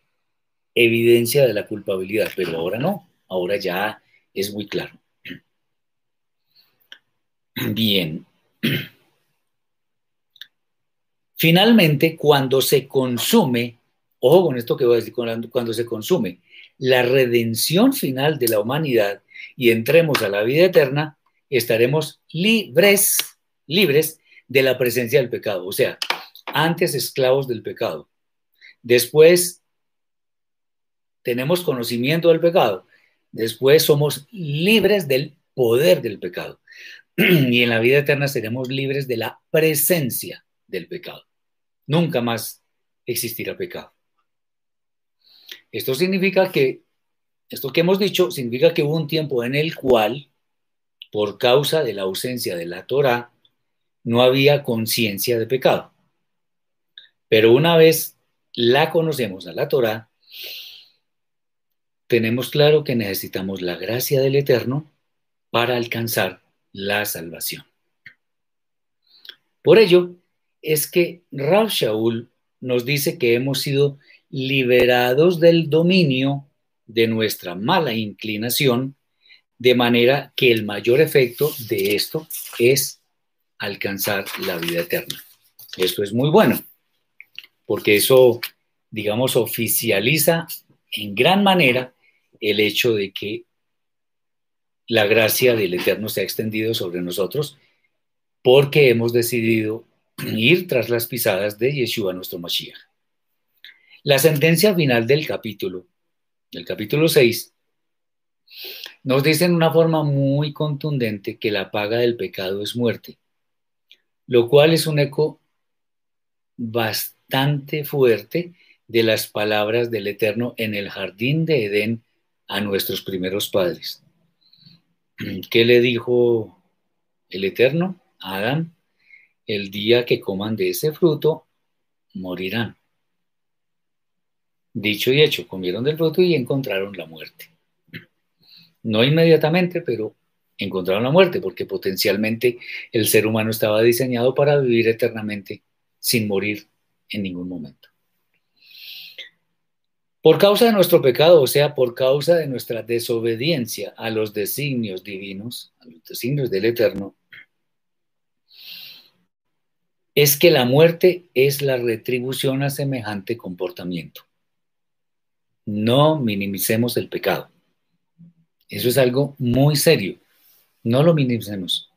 evidencia de la culpabilidad, pero ahora no, ahora ya es muy claro. Bien. Finalmente, cuando se consume, ojo con esto que voy a decir, cuando se consume la redención final de la humanidad y entremos a la vida eterna, estaremos libres, libres de la presencia del pecado. O sea, antes esclavos del pecado. Después tenemos conocimiento del pecado. Después somos libres del poder del pecado. Y en la vida eterna seremos libres de la presencia del pecado. Nunca más existirá pecado. Esto significa que, esto que hemos dicho, significa que hubo un tiempo en el cual, por causa de la ausencia de la Torah, no había conciencia de pecado. Pero una vez la conocemos a la Torah, tenemos claro que necesitamos la gracia del Eterno para alcanzar la salvación. Por ello es que Rav Shaul nos dice que hemos sido liberados del dominio de nuestra mala inclinación, de manera que el mayor efecto de esto es alcanzar la vida eterna. Esto es muy bueno, porque eso, digamos, oficializa en gran manera el hecho de que la gracia del Eterno se ha extendido sobre nosotros porque hemos decidido ir tras las pisadas de Yeshua, nuestro Mashiach. La sentencia final del capítulo, del capítulo 6, nos dice en una forma muy contundente que la paga del pecado es muerte, lo cual es un eco bastante fuerte de las palabras del Eterno en el jardín de Edén a nuestros primeros padres. ¿Qué le dijo el Eterno a Adán? El día que coman de ese fruto, morirán. Dicho y hecho, comieron del fruto y encontraron la muerte. No inmediatamente, pero encontraron la muerte, porque potencialmente el ser humano estaba diseñado para vivir eternamente sin morir en ningún momento. Por causa de nuestro pecado, o sea, por causa de nuestra desobediencia a los designios divinos, a los designios del Eterno, es que la muerte es la retribución a semejante comportamiento. No minimicemos el pecado. Eso es algo muy serio. No lo minimicemos.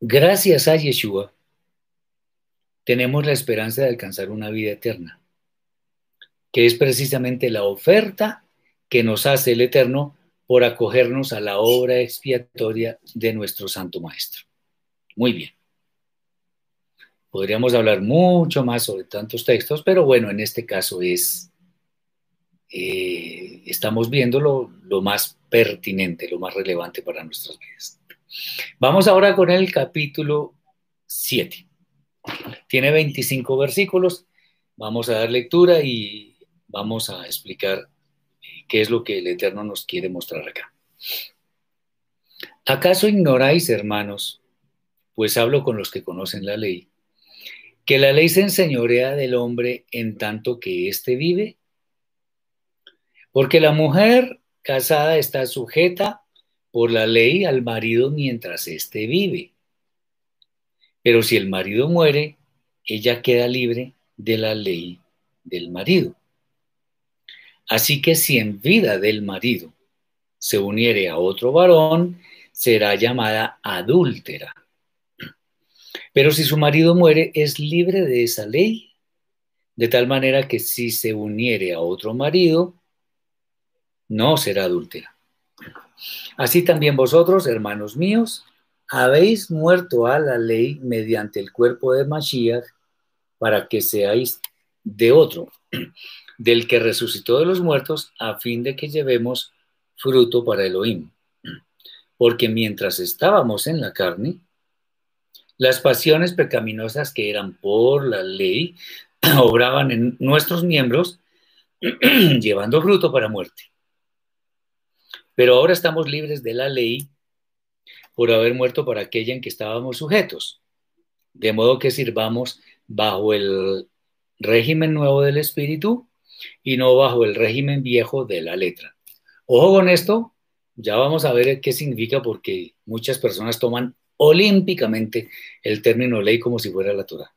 Gracias a Yeshua, tenemos la esperanza de alcanzar una vida eterna que es precisamente la oferta que nos hace el Eterno por acogernos a la obra expiatoria de nuestro Santo Maestro. Muy bien. Podríamos hablar mucho más sobre tantos textos, pero bueno, en este caso es, eh, estamos viendo lo, lo más pertinente, lo más relevante para nuestras vidas. Vamos ahora con el capítulo 7. Tiene 25 versículos. Vamos a dar lectura y vamos a explicar eh, qué es lo que el Eterno nos quiere mostrar acá. ¿Acaso ignoráis, hermanos, pues hablo con los que conocen la ley, que la ley se enseñorea del hombre en tanto que éste vive? Porque la mujer casada está sujeta por la ley al marido mientras éste vive. Pero si el marido muere, ella queda libre de la ley del marido. Así que si en vida del marido se uniere a otro varón, será llamada adúltera. Pero si su marido muere, es libre de esa ley, de tal manera que si se uniere a otro marido, no será adúltera. Así también vosotros, hermanos míos, habéis muerto a la ley mediante el cuerpo de Mashiach para que seáis de otro, del que resucitó de los muertos, a fin de que llevemos fruto para Elohim. Porque mientras estábamos en la carne, las pasiones pecaminosas que eran por la ley obraban en nuestros miembros, llevando fruto para muerte. Pero ahora estamos libres de la ley por haber muerto para aquella en que estábamos sujetos, de modo que sirvamos bajo el régimen nuevo del espíritu y no bajo el régimen viejo de la letra. Ojo con esto, ya vamos a ver qué significa porque muchas personas toman olímpicamente el término ley como si fuera la Torah.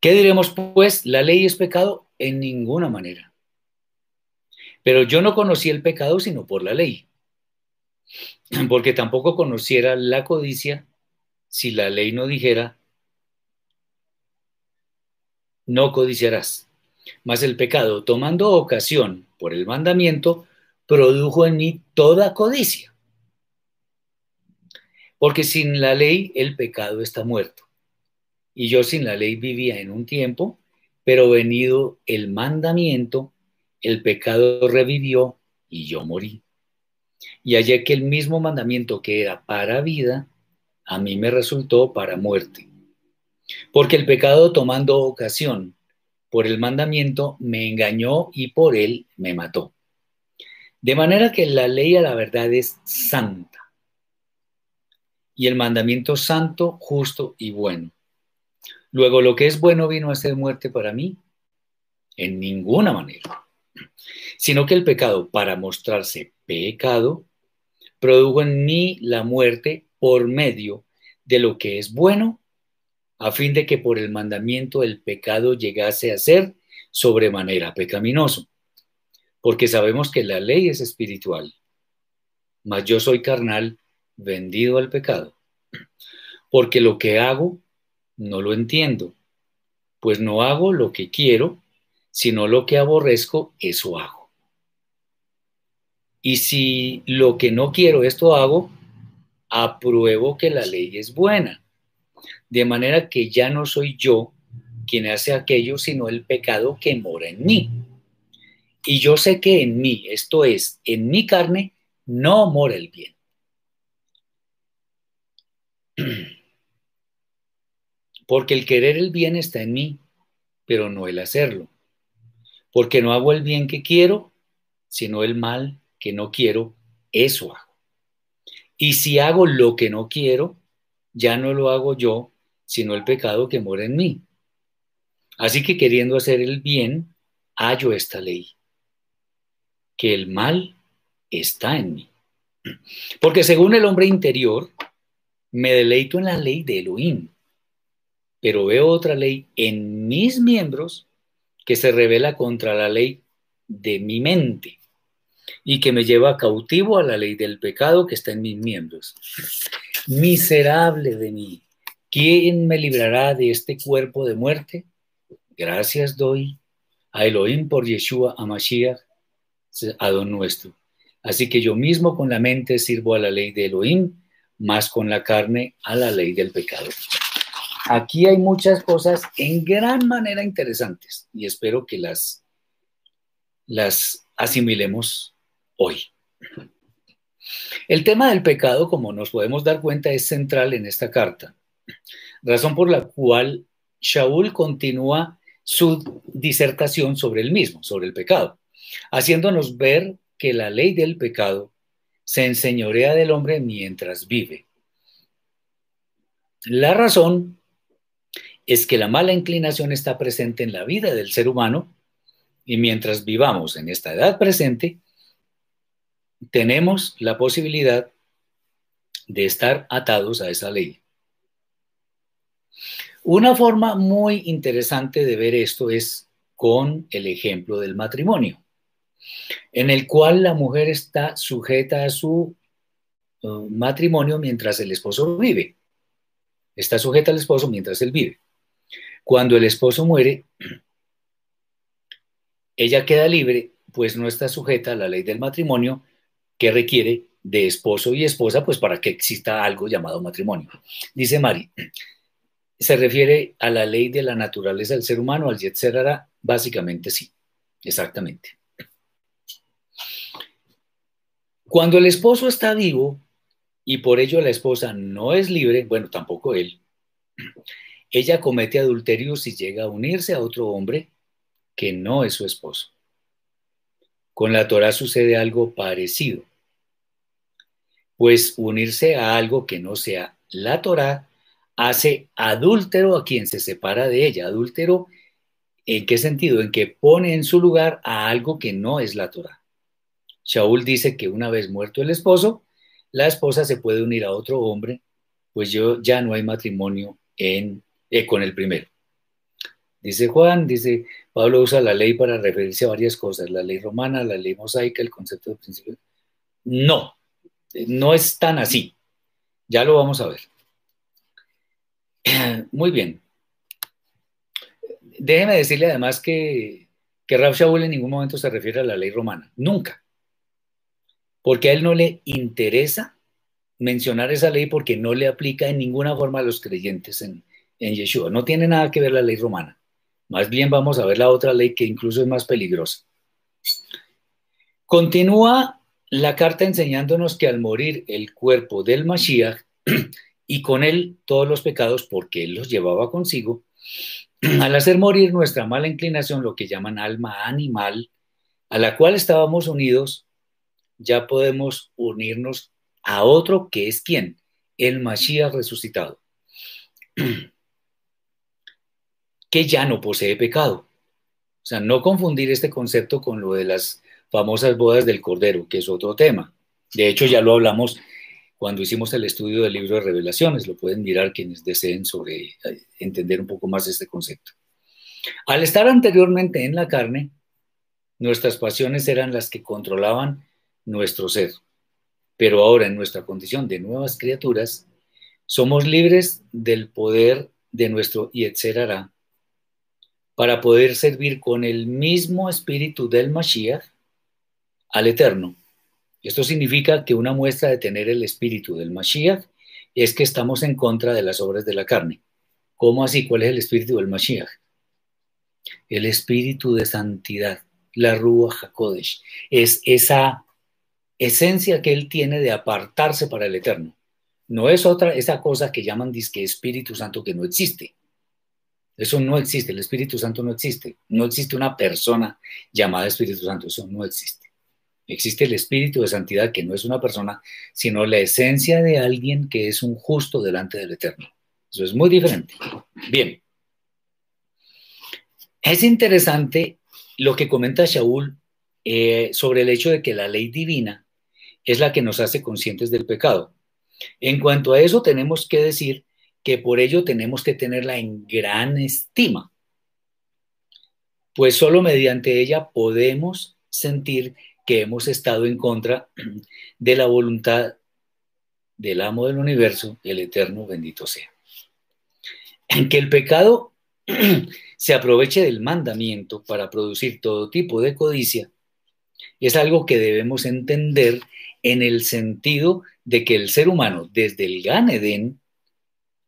¿Qué diremos pues? ¿La ley es pecado? En ninguna manera. Pero yo no conocí el pecado sino por la ley, porque tampoco conociera la codicia si la ley no dijera, no codiciarás. Mas el pecado, tomando ocasión por el mandamiento, produjo en mí toda codicia. Porque sin la ley el pecado está muerto. Y yo sin la ley vivía en un tiempo, pero venido el mandamiento, el pecado revivió y yo morí. Y hallé que el mismo mandamiento que era para vida, a mí me resultó para muerte. Porque el pecado tomando ocasión por el mandamiento me engañó y por él me mató. De manera que la ley a la verdad es santa. Y el mandamiento santo, justo y bueno. Luego, lo que es bueno vino a ser muerte para mí. En ninguna manera sino que el pecado, para mostrarse pecado, produjo en mí la muerte por medio de lo que es bueno, a fin de que por el mandamiento el pecado llegase a ser sobremanera pecaminoso. Porque sabemos que la ley es espiritual, mas yo soy carnal, vendido al pecado. Porque lo que hago no lo entiendo, pues no hago lo que quiero, sino lo que aborrezco, eso hago. Y si lo que no quiero esto hago, apruebo que la ley es buena. De manera que ya no soy yo quien hace aquello, sino el pecado que mora en mí. Y yo sé que en mí, esto es, en mi carne, no mora el bien. Porque el querer el bien está en mí, pero no el hacerlo. Porque no hago el bien que quiero, sino el mal que no quiero, eso hago. Y si hago lo que no quiero, ya no lo hago yo, sino el pecado que mora en mí. Así que queriendo hacer el bien, hallo esta ley, que el mal está en mí. Porque según el hombre interior, me deleito en la ley de Elohim, pero veo otra ley en mis miembros que se revela contra la ley de mi mente y que me lleva cautivo a la ley del pecado que está en mis miembros. Miserable de mí, ¿quién me librará de este cuerpo de muerte? Gracias doy a Elohim por Yeshua, a a don nuestro. Así que yo mismo con la mente sirvo a la ley de Elohim, más con la carne a la ley del pecado. Aquí hay muchas cosas en gran manera interesantes y espero que las, las asimilemos hoy. El tema del pecado, como nos podemos dar cuenta, es central en esta carta, razón por la cual Shaul continúa su disertación sobre el mismo, sobre el pecado, haciéndonos ver que la ley del pecado se enseñorea del hombre mientras vive. La razón es que la mala inclinación está presente en la vida del ser humano y mientras vivamos en esta edad presente, tenemos la posibilidad de estar atados a esa ley. Una forma muy interesante de ver esto es con el ejemplo del matrimonio, en el cual la mujer está sujeta a su uh, matrimonio mientras el esposo vive. Está sujeta al esposo mientras él vive. Cuando el esposo muere, ella queda libre, pues no está sujeta a la ley del matrimonio que requiere de esposo y esposa, pues para que exista algo llamado matrimonio. Dice Mari, se refiere a la ley de la naturaleza del ser humano, al Yetzerara, básicamente sí, exactamente. Cuando el esposo está vivo y por ello la esposa no es libre, bueno, tampoco él, ella comete adulterio si llega a unirse a otro hombre que no es su esposo. Con la Torah sucede algo parecido, pues unirse a algo que no sea la Torah hace adúltero a quien se separa de ella. Adúltero, ¿en qué sentido? En que pone en su lugar a algo que no es la Torah. Shaul dice que una vez muerto el esposo, la esposa se puede unir a otro hombre, pues yo ya no hay matrimonio en, eh, con el primero. Dice Juan, dice, Pablo usa la ley para referirse a varias cosas, la ley romana, la ley mosaica, el concepto de principio. No, no es tan así. Ya lo vamos a ver. Muy bien. Déjeme decirle además que, que Shaul en ningún momento se refiere a la ley romana. Nunca porque a él no le interesa mencionar esa ley porque no le aplica en ninguna forma a los creyentes en, Yeshua. No tiene nada que ver la ley romana. Más bien vamos a ver la otra ley que incluso es más peligrosa. Continúa la carta enseñándonos que al morir el cuerpo del Mashiach y con él todos los pecados porque él los llevaba consigo, al hacer morir nuestra mala inclinación, lo que llaman alma animal, a la cual estábamos unidos, ya podemos unirnos a otro que es quien, el Mashiach resucitado, que ya no posee pecado. O sea, no confundir este concepto con lo de las famosas bodas del Cordero, que es otro tema. De hecho, ya lo hablamos cuando hicimos el estudio del libro de revelaciones. Lo pueden mirar quienes deseen sobre eh, entender un poco más este concepto. Al estar anteriormente en la carne, nuestras pasiones eran las que controlaban nuestro ser. Pero ahora en nuestra condición de nuevas criaturas, somos libres del poder de nuestro Yetzerara para poder servir con el mismo espíritu del Mashiach al Eterno. Esto significa que una muestra de tener el espíritu del Mashiach es que estamos en contra de las obras de la carne. ¿Cómo así? ¿Cuál es el espíritu del Mashiach? El espíritu de santidad, la Ruach HaKodesh. Es esa esencia que él tiene de apartarse para el eterno. No es otra, esa cosa que llaman disque Espíritu Santo que no existe. Eso no existe, el Espíritu Santo no existe. No existe una persona llamada Espíritu Santo, eso no existe. Existe el Espíritu de Santidad que no es una persona, sino la esencia de alguien que es un justo delante del Eterno. Eso es muy diferente. Bien. Es interesante lo que comenta Shaul eh, sobre el hecho de que la ley divina es la que nos hace conscientes del pecado. En cuanto a eso, tenemos que decir que por ello tenemos que tenerla en gran estima, pues solo mediante ella podemos sentir que hemos estado en contra de la voluntad del amo del universo, el eterno bendito sea. En que el pecado se aproveche del mandamiento para producir todo tipo de codicia, es algo que debemos entender en el sentido de que el ser humano desde el Gan Eden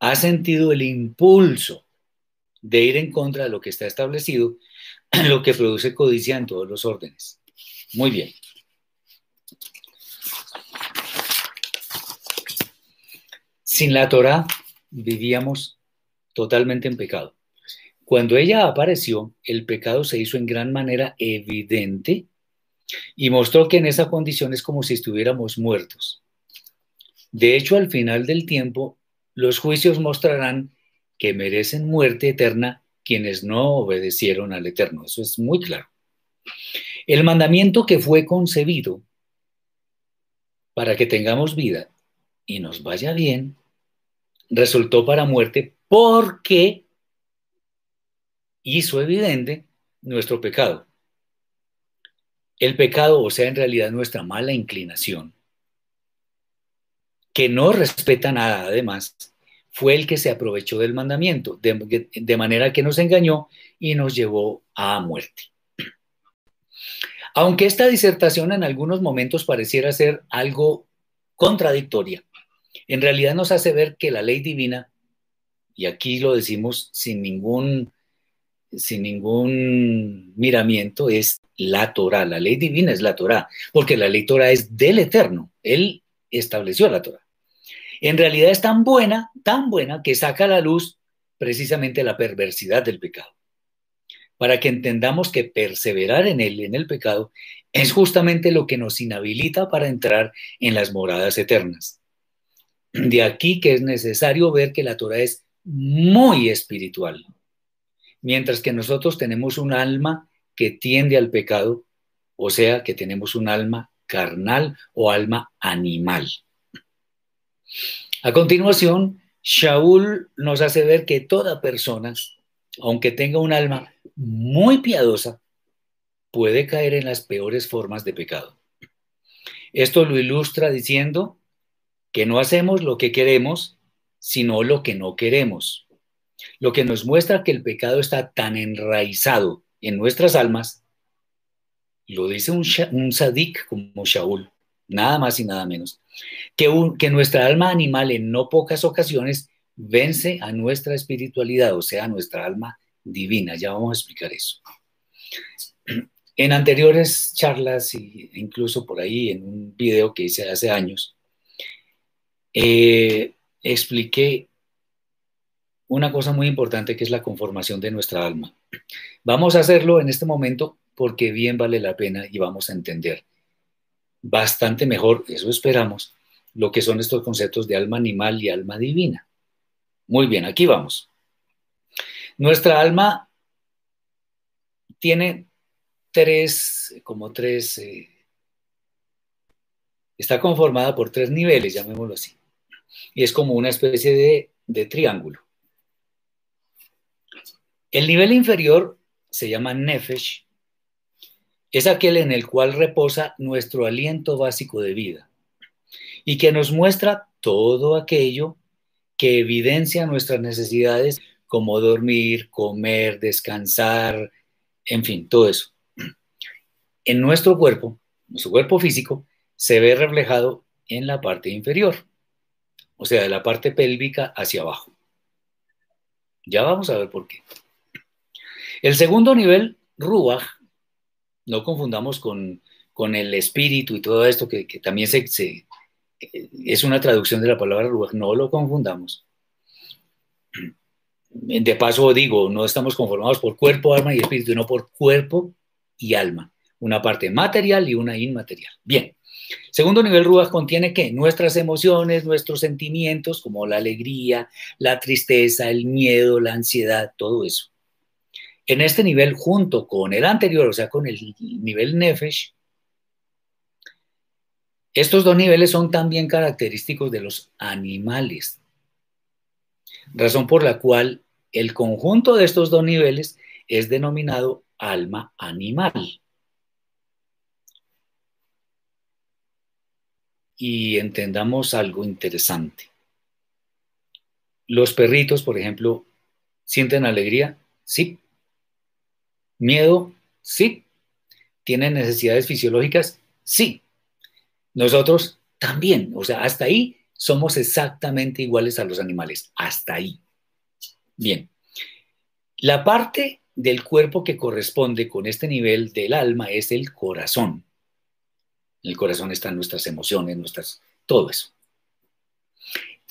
ha sentido el impulso de ir en contra de lo que está establecido, lo que produce codicia en todos los órdenes. Muy bien. Sin la Torah vivíamos totalmente en pecado. Cuando ella apareció, el pecado se hizo en gran manera evidente y mostró que en esa condición es como si estuviéramos muertos. De hecho, al final del tiempo, los juicios mostrarán que merecen muerte eterna quienes no obedecieron al Eterno. Eso es muy claro. El mandamiento que fue concebido para que tengamos vida y nos vaya bien, resultó para muerte porque hizo evidente nuestro pecado. El pecado, o sea, en realidad nuestra mala inclinación, que no respeta nada además, fue el que se aprovechó del mandamiento, de, manera que nos engañó y nos llevó a muerte. Aunque esta disertación en algunos momentos pareciera ser algo contradictoria, en realidad nos hace ver que la ley divina, y aquí lo decimos sin ningún, sin ningún miramiento, es la Torah. La ley divina es la Torah, porque la ley Torah es del Eterno. Él estableció la Torah. En realidad es tan buena, tan buena, que saca a la luz precisamente la perversidad del pecado. Para que entendamos que perseverar en él, en el pecado, es justamente lo que nos inhabilita para entrar en las moradas eternas. De aquí que es necesario ver que la Torah es muy espiritual, mientras que nosotros tenemos un alma que tiende al pecado, o sea, que tenemos un alma carnal o alma animal. A continuación, Shaul nos hace ver que toda persona, aunque tenga un alma muy piadosa, puede caer en las peores formas de pecado. Esto lo ilustra diciendo que no hacemos lo que queremos, sino lo que no queremos. Lo que nos muestra que el pecado está tan enraizado en nuestras almas, lo dice un, un sadik como Shaul, nada más y nada menos, que, nuestra alma animal en no pocas ocasiones vence a nuestra espiritualidad, o sea, a nuestra alma divina. Ya vamos a explicar eso. En anteriores charlas e incluso por ahí en un video que hice hace años, eh, expliqué una cosa muy importante que es la conformación de nuestra alma. Vamos a hacerlo en este momento porque bien vale la pena y vamos a entender bastante mejor, eso esperamos, lo que son estos conceptos de alma animal y alma divina. Muy bien, aquí vamos. Nuestra alma tiene tres, como tres, eh, está conformada por tres niveles, llamémoslo así. Y es como una especie de, de triángulo. El nivel inferior se llama Nefesh, es aquel en el cual reposa nuestro aliento básico de vida y que nos muestra todo aquello que evidencia nuestras necesidades como dormir, comer, descansar, en fin, todo eso. En nuestro cuerpo, nuestro cuerpo físico, se ve reflejado en la parte inferior, o sea, de la parte pélvica hacia abajo. Ya vamos a ver por qué. El segundo nivel, Ruach, no confundamos con, el espíritu y todo esto, que, también se, es una traducción de la palabra Ruach, no lo confundamos. De paso digo, no estamos conformados por cuerpo, alma y espíritu, no por cuerpo y alma. Una parte material y una inmaterial. Bien. Segundo nivel, Ruach contiene que nuestras emociones, nuestros sentimientos, como la alegría, la tristeza, el miedo, la ansiedad, todo eso. En este nivel, junto con el anterior, o sea, con el nivel Nefesh, estos dos niveles son también característicos de los animales, razón por la cual el conjunto de estos dos niveles es denominado alma animal. Y entendamos algo interesante. Los perritos, por ejemplo, sienten alegría, sí, ¿Miedo? Sí. ¿Tienen necesidades fisiológicas? Sí. Nosotros también. O sea, hasta ahí somos exactamente iguales a los animales. Hasta ahí. Bien. La parte del cuerpo que corresponde con este nivel del alma es el corazón. En el corazón están nuestras emociones, nuestras, todo eso.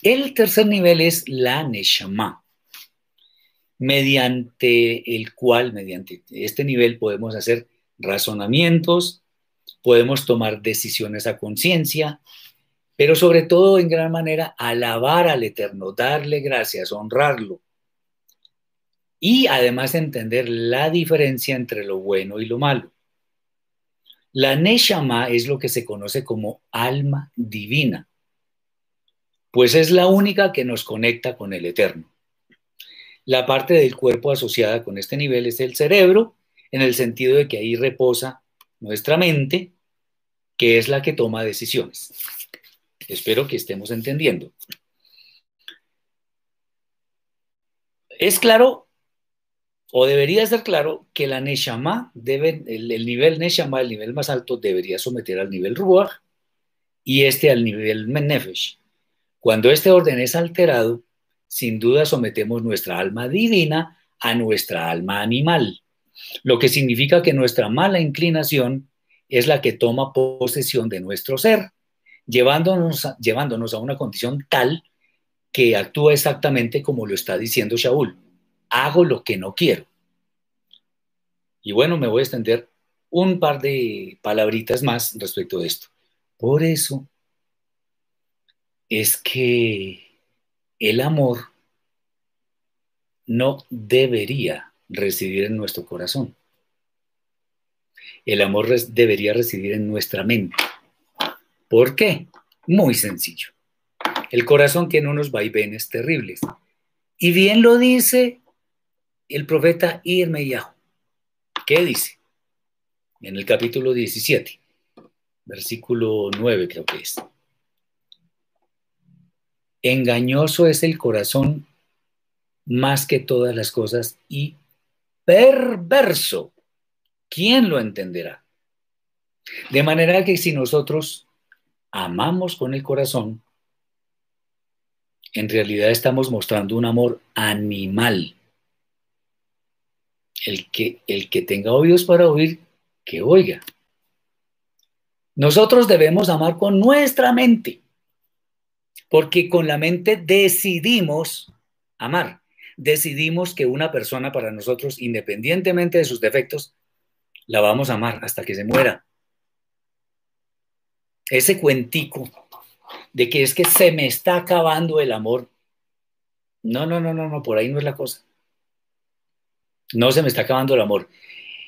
El tercer nivel es la neshama mediante el cual, mediante este nivel, podemos hacer razonamientos, podemos tomar decisiones a conciencia, pero sobre todo en gran manera alabar al Eterno, darle gracias, honrarlo. Y además entender la diferencia entre lo bueno y lo malo. La Neshama es lo que se conoce como alma divina, pues es la única que nos conecta con el Eterno. La parte del cuerpo asociada con este nivel es el cerebro, en el sentido de que ahí reposa nuestra mente, que es la que toma decisiones. Espero que estemos entendiendo. es claro, o debería ser claro, que la Neshama, debe, el, el, nivel Neshama, el nivel más alto, debería someter al nivel Ruach y este al nivel Nefesh. Cuando este orden es alterado, sin duda sometemos nuestra alma divina a nuestra alma animal, lo que significa que nuestra mala inclinación es la que toma posesión de nuestro ser, llevándonos a, llevándonos a una condición tal que actúa exactamente como lo está diciendo Shaul. Hago lo que no quiero. Y bueno, me voy a extender un par de palabritas más respecto de esto. Por eso es que el amor no debería residir en nuestro corazón. El amor debería residir en nuestra mente. ¿Por qué? Muy sencillo. El corazón tiene unos vaivenes terribles. Y bien lo dice el profeta Irmeyahu. ¿Qué dice? En el capítulo 17, versículo 9 creo que es. Engañoso es el corazón más que todas las cosas y perverso. ¿Quién lo entenderá? De manera que si nosotros amamos con el corazón, en realidad estamos mostrando un amor animal. El que, el que tenga oídos para oír, que oiga. Nosotros debemos amar con nuestra mente, porque con la mente decidimos amar. Decidimos que una persona para nosotros, independientemente de sus defectos, la vamos a amar hasta que se muera. Ese cuentico de que es que se me está acabando el amor. No, no, no, no, no, por ahí no es la cosa. No se me está acabando el amor.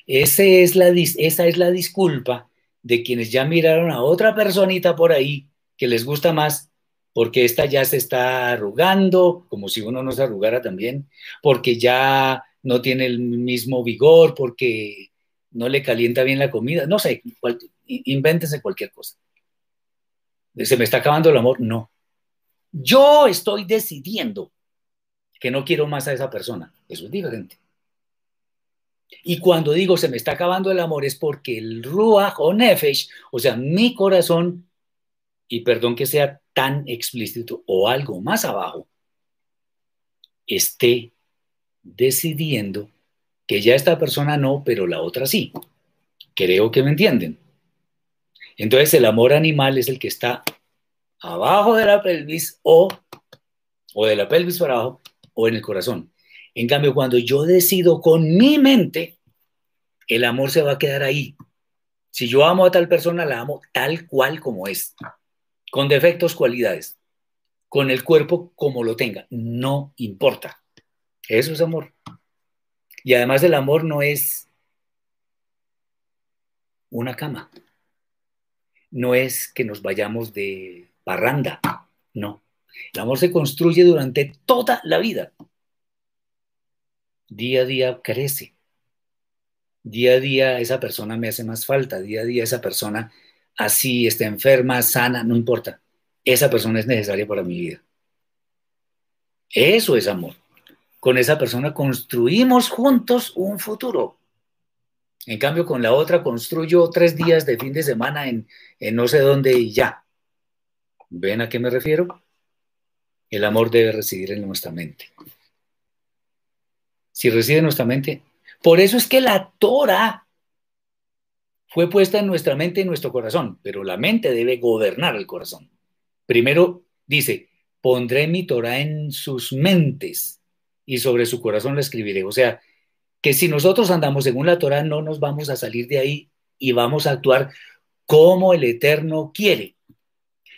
Es la, esa es la disculpa de quienes ya miraron a otra personita por ahí que les gusta más porque esta ya se está arrugando, como si uno no se arrugara también, porque ya no tiene el mismo vigor, porque no le calienta bien la comida, no sé, cual, cualquier cosa. ¿Se me está acabando el amor? No. Yo estoy decidiendo que no quiero más a esa persona. Eso es diferente. Y cuando digo se me está acabando el amor es porque el Ruach o Nefesh, o sea, mi corazón, y perdón que sea tan explícito o algo más abajo, esté decidiendo que ya esta persona no, pero la otra sí. Creo que me entienden. Entonces el amor animal es el que está abajo de la pelvis o, o de la pelvis para abajo o en el corazón. En cambio, cuando yo decido con mi mente, el amor se va a quedar ahí. Si yo amo a tal persona, la amo tal cual como es, con defectos, cualidades, con el cuerpo como lo tenga, no importa. Eso es amor. Y además el amor no es una cama no es que nos vayamos de parranda, no. El amor se construye durante toda la vida. Día a día crece. Día a día esa persona me hace más falta. Día a día esa persona así está enferma, sana, no importa. Esa persona es necesaria para mi vida. Eso es amor. Con esa persona construimos juntos un futuro. En cambio, con la otra construyo tres días de fin de semana en, no sé dónde y ya. ¿Ven a qué me refiero? El amor debe residir en nuestra mente. Si reside en nuestra mente, por eso es que la Torah fue puesta en nuestra mente y nuestro corazón, pero la mente debe gobernar el corazón. Primero dice, pondré mi Torah en sus mentes y sobre su corazón la escribiré. O sea, que si nosotros andamos según la Torah no nos vamos a salir de ahí y vamos a actuar como el Eterno quiere.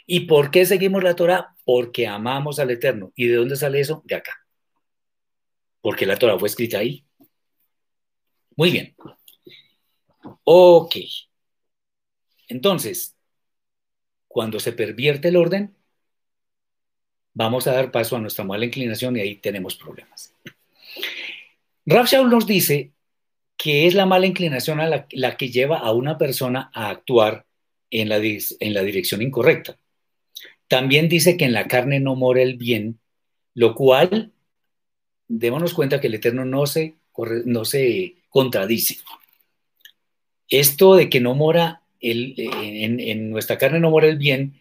¿Y por qué seguimos la Torah? Porque amamos al Eterno. ¿Y de dónde sale eso? De acá. Porque la Torah fue escrita ahí. Muy bien. Ok. Entonces, cuando se pervierte el orden, vamos a dar paso a nuestra mala inclinación y ahí tenemos problemas. Rav Shaul nos dice que es la mala inclinación a la, que lleva a una persona a actuar en la, dirección incorrecta. También dice que en la carne no mora el bien, lo cual démonos cuenta que el Eterno no se contradice. Esto de que no mora el, en, en nuestra carne no mora el bien,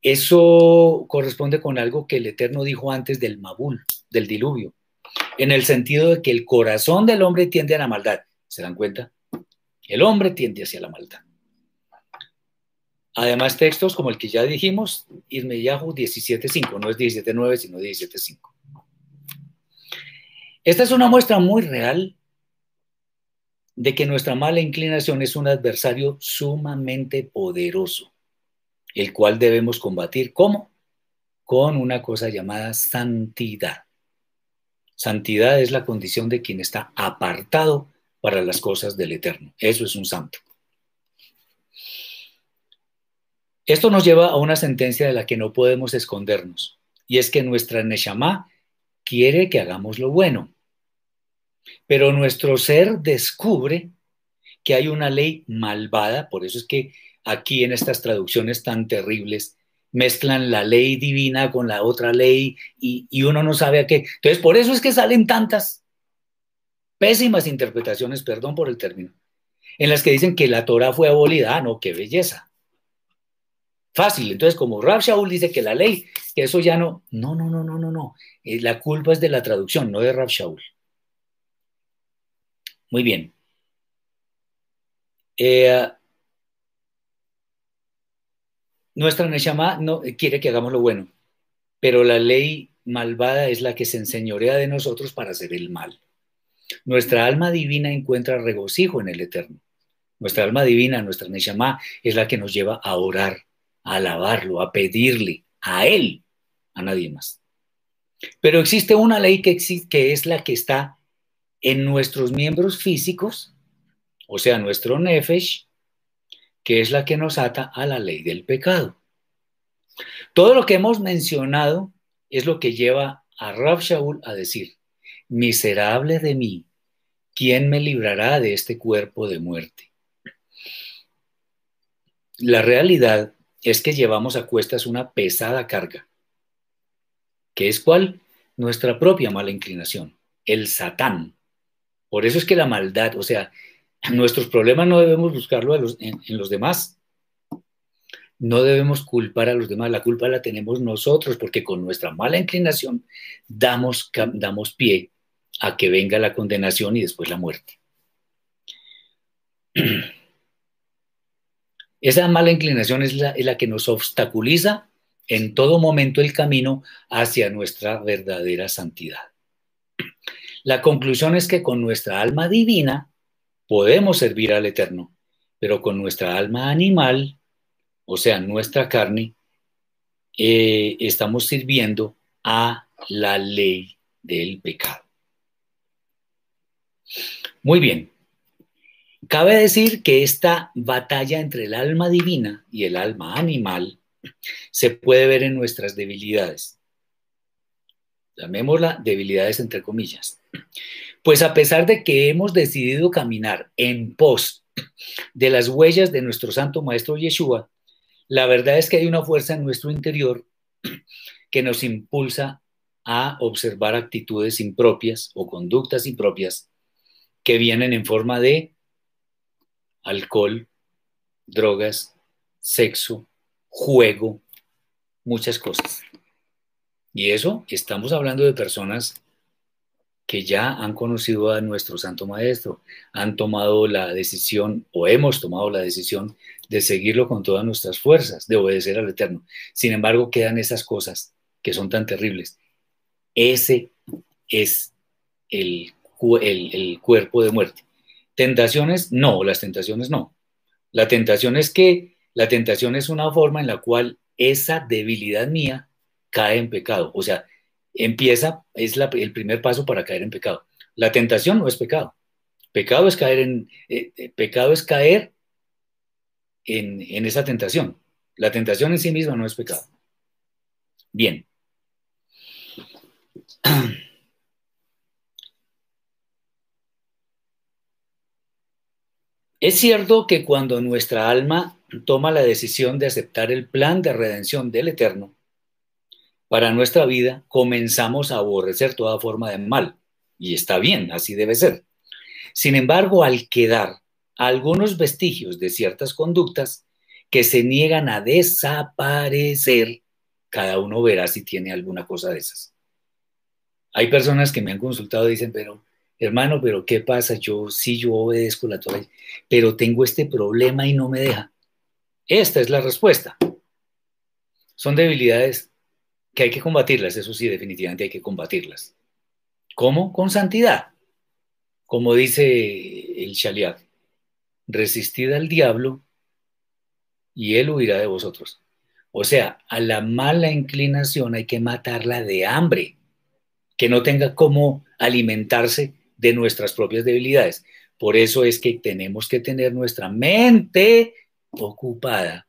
eso corresponde con algo que el Eterno dijo antes del Mabul, del diluvio, en el sentido de que el corazón del hombre tiende a la maldad. ¿Se dan cuenta? El hombre tiende hacia la maldad. Además, textos como el que ya dijimos, Irmeyahu 17.5, no es 17.9, sino 17.5. Esta es una muestra muy real de que nuestra mala inclinación es un adversario sumamente poderoso, el cual debemos combatir. ¿Cómo? Con una cosa llamada santidad. Santidad es la condición de quien está apartado para las cosas del Eterno. Eso es un santo. Esto nos lleva a una sentencia de la que no podemos escondernos, y es que nuestra Neshama quiere que hagamos lo bueno, pero nuestro ser descubre que hay una ley malvada, por eso es que aquí en estas traducciones tan terribles mezclan la ley divina con la otra ley y, y, uno no sabe a qué. Entonces, por eso es que salen tantas pésimas interpretaciones, perdón por el término, en las que dicen que la Torah fue abolida. Ah, no, qué belleza. Fácil. Entonces, como Rab Shaul dice que la ley, que eso ya no. No, no, no, no, no, no. Eh, la culpa es de la traducción, no de Rab Shaul. Muy bien. Eh, nuestra Neshama no, quiere que hagamos lo bueno, pero la ley malvada es la que se enseñorea de nosotros para hacer el mal. Nuestra alma divina encuentra regocijo en el Eterno. Nuestra alma divina, nuestra Neshama, es la que nos lleva a orar, a alabarlo, a pedirle a Él, a nadie más. Pero existe una ley que, que es la que está en nuestros miembros físicos, o sea, nuestro nefesh, que es la que nos ata a la ley del pecado. Todo lo que hemos mencionado es lo que lleva a Rab Shaul a decir, miserable de mí, ¿quién me librará de este cuerpo de muerte? La realidad es que llevamos a cuestas una pesada carga, que es cuál? Nuestra propia mala inclinación, el satán. Por eso es que la maldad, o sea, nuestros problemas no debemos buscarlo en, en los demás. No debemos culpar a los demás, la culpa la tenemos nosotros, porque con nuestra mala inclinación damos, damos pie a que venga la condenación y después la muerte. Esa mala inclinación es la, que nos obstaculiza en todo momento el camino hacia nuestra verdadera santidad. La conclusión es que con nuestra alma divina podemos servir al Eterno, pero con nuestra alma animal, o sea, nuestra carne, eh, estamos sirviendo a la ley del pecado. Muy bien, Cabe decir que esta batalla entre el alma divina y el alma animal se puede ver en nuestras debilidades. Llamémosla debilidades entre comillas. Pues a pesar de que hemos decidido caminar en pos de las huellas de nuestro santo maestro Yeshua, la verdad es que hay una fuerza en nuestro interior que nos impulsa a observar actitudes impropias o conductas impropias que vienen en forma de alcohol, drogas, sexo, juego, muchas cosas. Y eso estamos hablando de personas que ya han conocido a nuestro Santo Maestro, han tomado la decisión o hemos tomado la decisión de seguirlo con todas nuestras fuerzas, de obedecer al Eterno. Sin embargo, quedan esas cosas que son tan terribles. Ese es el, el, el cuerpo de muerte. Tentaciones, no, las tentaciones no. La tentación es que la tentación es una forma en la cual esa debilidad mía cae en pecado. O sea, empieza, es el primer paso para caer en pecado. La tentación no es pecado. Pecado es caer en, eh, eh, pecado es caer en, en esa tentación. La tentación en sí misma no es pecado. Bien. Es cierto que cuando nuestra alma toma la decisión de aceptar el plan de redención del Eterno, para nuestra vida, comenzamos a aborrecer toda forma de mal. Y está bien, así debe ser. Sin embargo, al quedar algunos vestigios de ciertas conductas que se niegan a desaparecer, cada uno verá si tiene alguna cosa de esas. Hay personas que me han consultado y dicen, pero hermano, pero ¿qué pasa? Yo sí, yo obedezco la Torah, pero tengo este problema y no me deja. Esta es la respuesta. Son debilidades que hay que combatirlas, eso sí, definitivamente hay que combatirlas. ¿Cómo? Con santidad. Como dice el Shaliach, resistid al diablo y él huirá de vosotros. O sea, a la mala inclinación hay que matarla de hambre, que no tenga cómo alimentarse de nuestras propias debilidades. Por eso es que tenemos que tener nuestra mente ocupada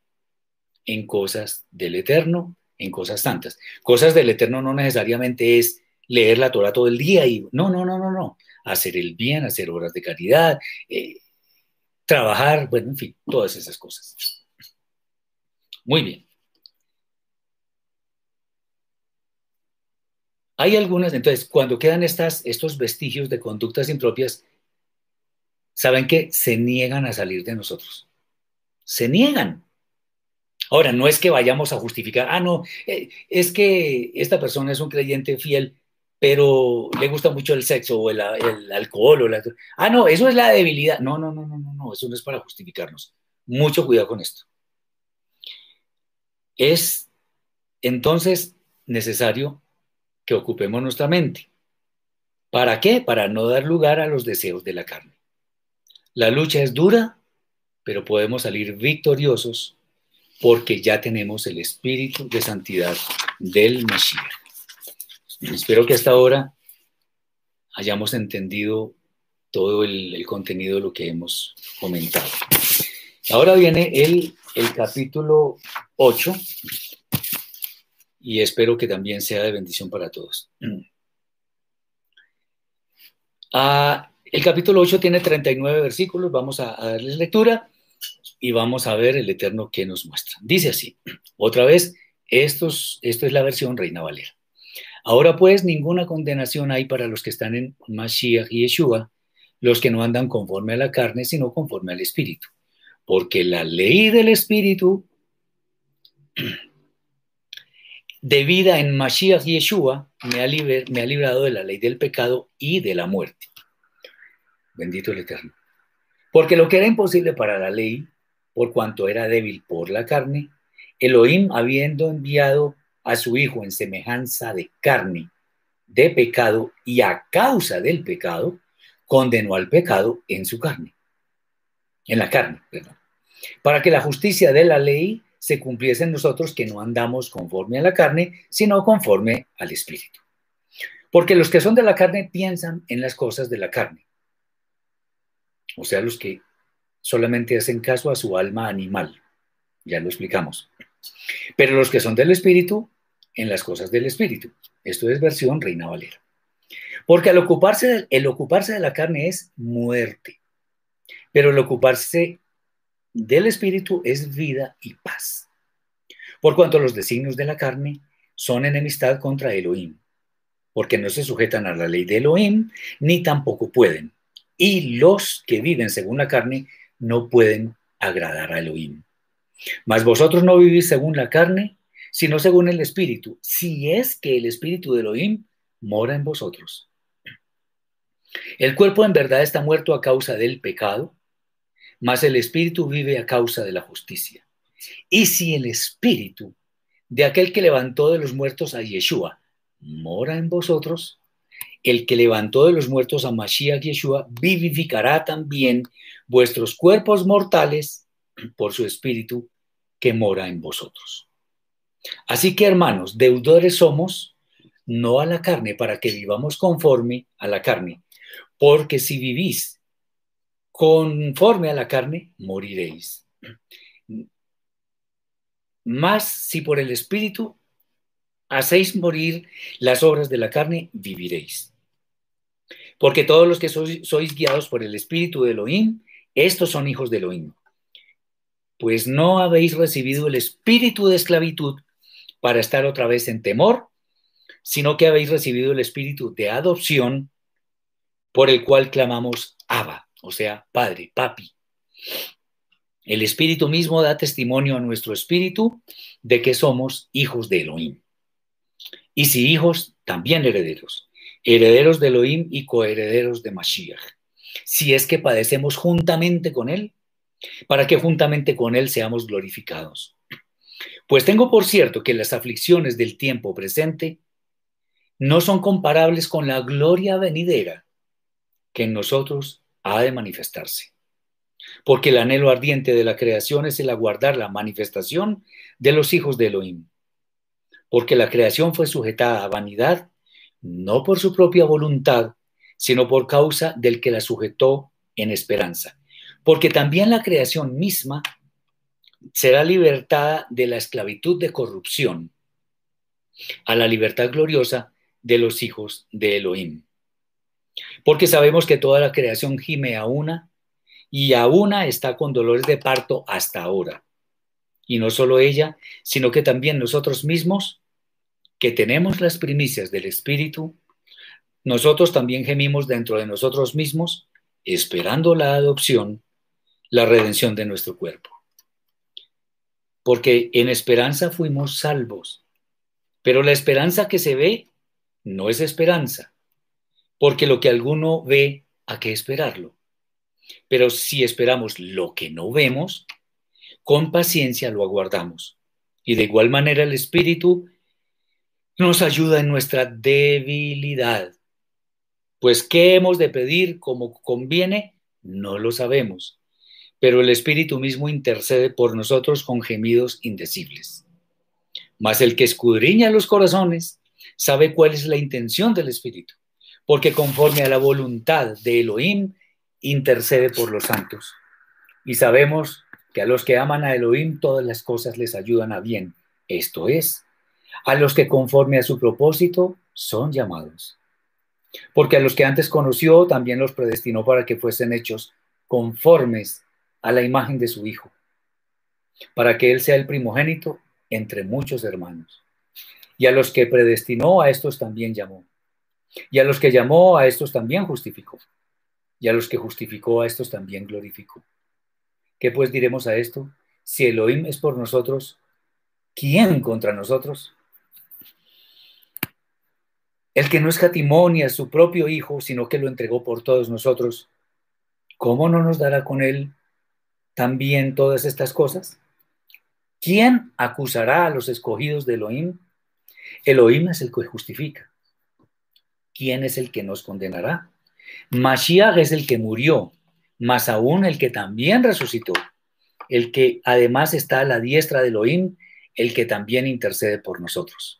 en cosas del Eterno, en cosas santas. Cosas del Eterno no necesariamente es leer la Torah todo el día y no, no, no, no, no. Hacer el bien, hacer obras de caridad, eh, trabajar, bueno, en fin, todas esas cosas. Muy bien. Hay algunas, entonces, cuando quedan estas, estos vestigios de conductas impropias, saben que se niegan a salir de nosotros. Se niegan. Ahora, no es que vayamos a justificar, ah, no, eh, es que esta persona es un creyente fiel, pero le gusta mucho el sexo o el, alcohol o la... Ah, no, eso es la debilidad. No, no, no, no, no, no, eso no es para justificarnos. Mucho cuidado con esto. Es entonces necesario que ocupemos nuestra mente. ¿Para qué? Para no dar lugar a los deseos de la carne. La lucha es dura, pero podemos salir victoriosos porque ya tenemos el espíritu de santidad del Mashiach. Espero que hasta ahora hayamos entendido todo el, contenido de lo que hemos comentado. Ahora viene el, capítulo 8 y espero que también sea de bendición para todos. Ah, el capítulo 8 tiene 39 versículos, vamos a, a, darles lectura y vamos a ver el Eterno que nos muestra. Dice así, otra vez, esto es la versión Reina Valera. Ahora pues ninguna condenación hay para los que están en Mashiach y Yeshua, los que no andan conforme a la carne, sino conforme al Espíritu. Porque la ley del Espíritu de vida en Mashiach y Yeshua me ha, me ha librado de la ley del pecado y de la muerte. Bendito el Eterno. Porque lo que era imposible para la ley, por cuanto era débil por la carne, Elohim, habiendo enviado a su Hijo en semejanza de carne, de pecado, y a causa del pecado, condenó al pecado en su carne, en la carne, perdón, para que la justicia de la ley se cumpliese en nosotros que no andamos conforme a la carne, sino conforme al Espíritu. Porque los que son de la carne piensan en las cosas de la carne, o sea, los que solamente hacen caso a su alma animal, ya lo explicamos. Pero los que son del Espíritu, en las cosas del Espíritu. Esto es versión Reina Valera. Porque al ocuparse, el ocuparse de la carne es muerte, pero el ocuparse del Espíritu es vida y paz. Por cuanto los designios de la carne son enemistad contra Elohim, porque no se sujetan a la ley de Elohim, ni tampoco pueden. Y los que viven según la carne no pueden agradar a Elohim. Mas vosotros no vivís según la carne, sino según el Espíritu, si es que el Espíritu de Elohim mora en vosotros. El cuerpo en verdad está muerto a causa del pecado, mas el Espíritu vive a causa de la justicia. Y si el Espíritu de aquel que levantó de los muertos a Yeshua mora en vosotros, el que levantó de los muertos a Mashiach Yeshua vivificará también vuestros cuerpos mortales por su Espíritu que mora en vosotros. Así que, hermanos, deudores somos, no a la carne, para que vivamos conforme a la carne, porque si vivís conforme a la carne, moriréis. Más si por el Espíritu hacéis morir las obras de la carne, viviréis. Porque todos los que sois, sois guiados por el Espíritu de Elohim, estos son hijos de Elohim. Pues no habéis recibido el espíritu de esclavitud para estar otra vez en temor, sino que habéis recibido el espíritu de adopción por el cual clamamos Abba, o sea, Padre, Papi. El espíritu mismo da testimonio a nuestro espíritu de que somos hijos de Elohim. Y si hijos, también herederos, herederos de Elohim y coherederos de Mashiach. Si es que padecemos juntamente con Él, para que juntamente con Él seamos glorificados. Pues tengo por cierto que las aflicciones del tiempo presente no son comparables con la gloria venidera que en nosotros ha de manifestarse. Porque el anhelo ardiente de la creación es el aguardar la manifestación de los hijos de Elohim. Porque la creación fue sujetada a vanidad, no por su propia voluntad, sino por causa del que la sujetó en esperanza. Porque también la creación misma será libertada de la esclavitud de corrupción a la libertad gloriosa de los hijos de Elohim. Porque sabemos que toda la creación gime a una y a una está con dolores de parto hasta ahora. Y no solo ella, sino que también nosotros mismos, que tenemos las primicias del Espíritu, nosotros también gemimos dentro de nosotros mismos, esperando la adopción, la redención de nuestro cuerpo. Porque en esperanza fuimos salvos, pero la esperanza que se ve no es esperanza, porque lo que alguno ve, ¿a qué esperarlo? Pero si esperamos lo que no vemos, con paciencia lo aguardamos. Y de igual manera el Espíritu nos ayuda en nuestra debilidad. Pues ¿qué hemos de pedir como conviene? No lo sabemos. Pero el Espíritu mismo intercede por nosotros con gemidos indecibles. Mas el que escudriña los corazones sabe cuál es la intención del Espíritu, porque conforme a la voluntad de Elohim, intercede por los santos. Y sabemos que a los que aman a Elohim todas las cosas les ayudan a bien, esto es, a los que conforme a su propósito son llamados. Porque a los que antes conoció también los predestinó para que fuesen hechos conformes a la imagen de su Hijo, para que Él sea el primogénito entre muchos hermanos. Y a los que predestinó, a estos también llamó. Y a los que llamó, a estos también justificó. Y a los que justificó, a estos también glorificó. ¿Qué pues diremos a esto? Si Elohim es por nosotros, ¿quién contra nosotros? El que no escatimó ni a su propio Hijo, sino que lo entregó por todos nosotros, ¿cómo no nos dará con él también todas estas cosas? ¿Quién acusará a los escogidos de Elohim? Elohim es el que justifica. ¿Quién es el que nos condenará? Mashiach es el que murió, más aún el que también resucitó, el que además está a la diestra de Elohim, el que también intercede por nosotros.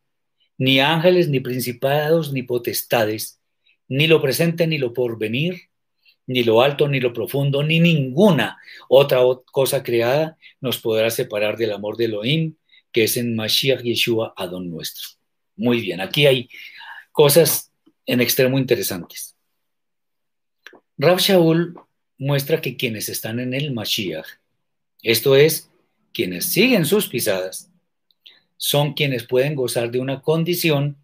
ni ángeles, ni principados, ni potestades, ni lo presente, ni lo porvenir, ni lo alto, ni lo profundo, ni ninguna otra cosa creada nos podrá separar del amor de Elohim que es en Mashiach Yeshua, Adón nuestro. Muy bien, aquí hay cosas en extremo interesantes. Rab Shaul muestra que quienes están en el Mashiach, esto es, quienes siguen sus pisadas, son quienes pueden gozar de una condición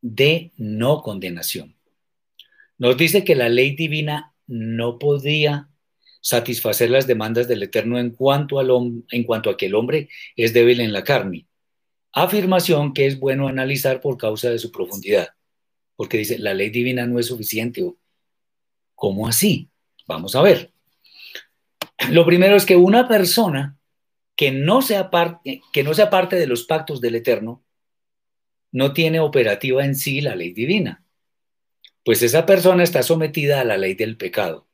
de no condenación. Nos dice que la ley divina no podía satisfacer las demandas del Eterno en cuanto, en cuanto a que el hombre es débil en la carne. Afirmación que es bueno analizar por causa de su profundidad, porque dice, la ley divina no es suficiente. ¿Cómo así? Vamos a ver. Lo primero es que una persona que no sea parte, que no sea parte de los pactos del Eterno no tiene operativa en sí la ley divina, pues esa persona está sometida a la ley del pecado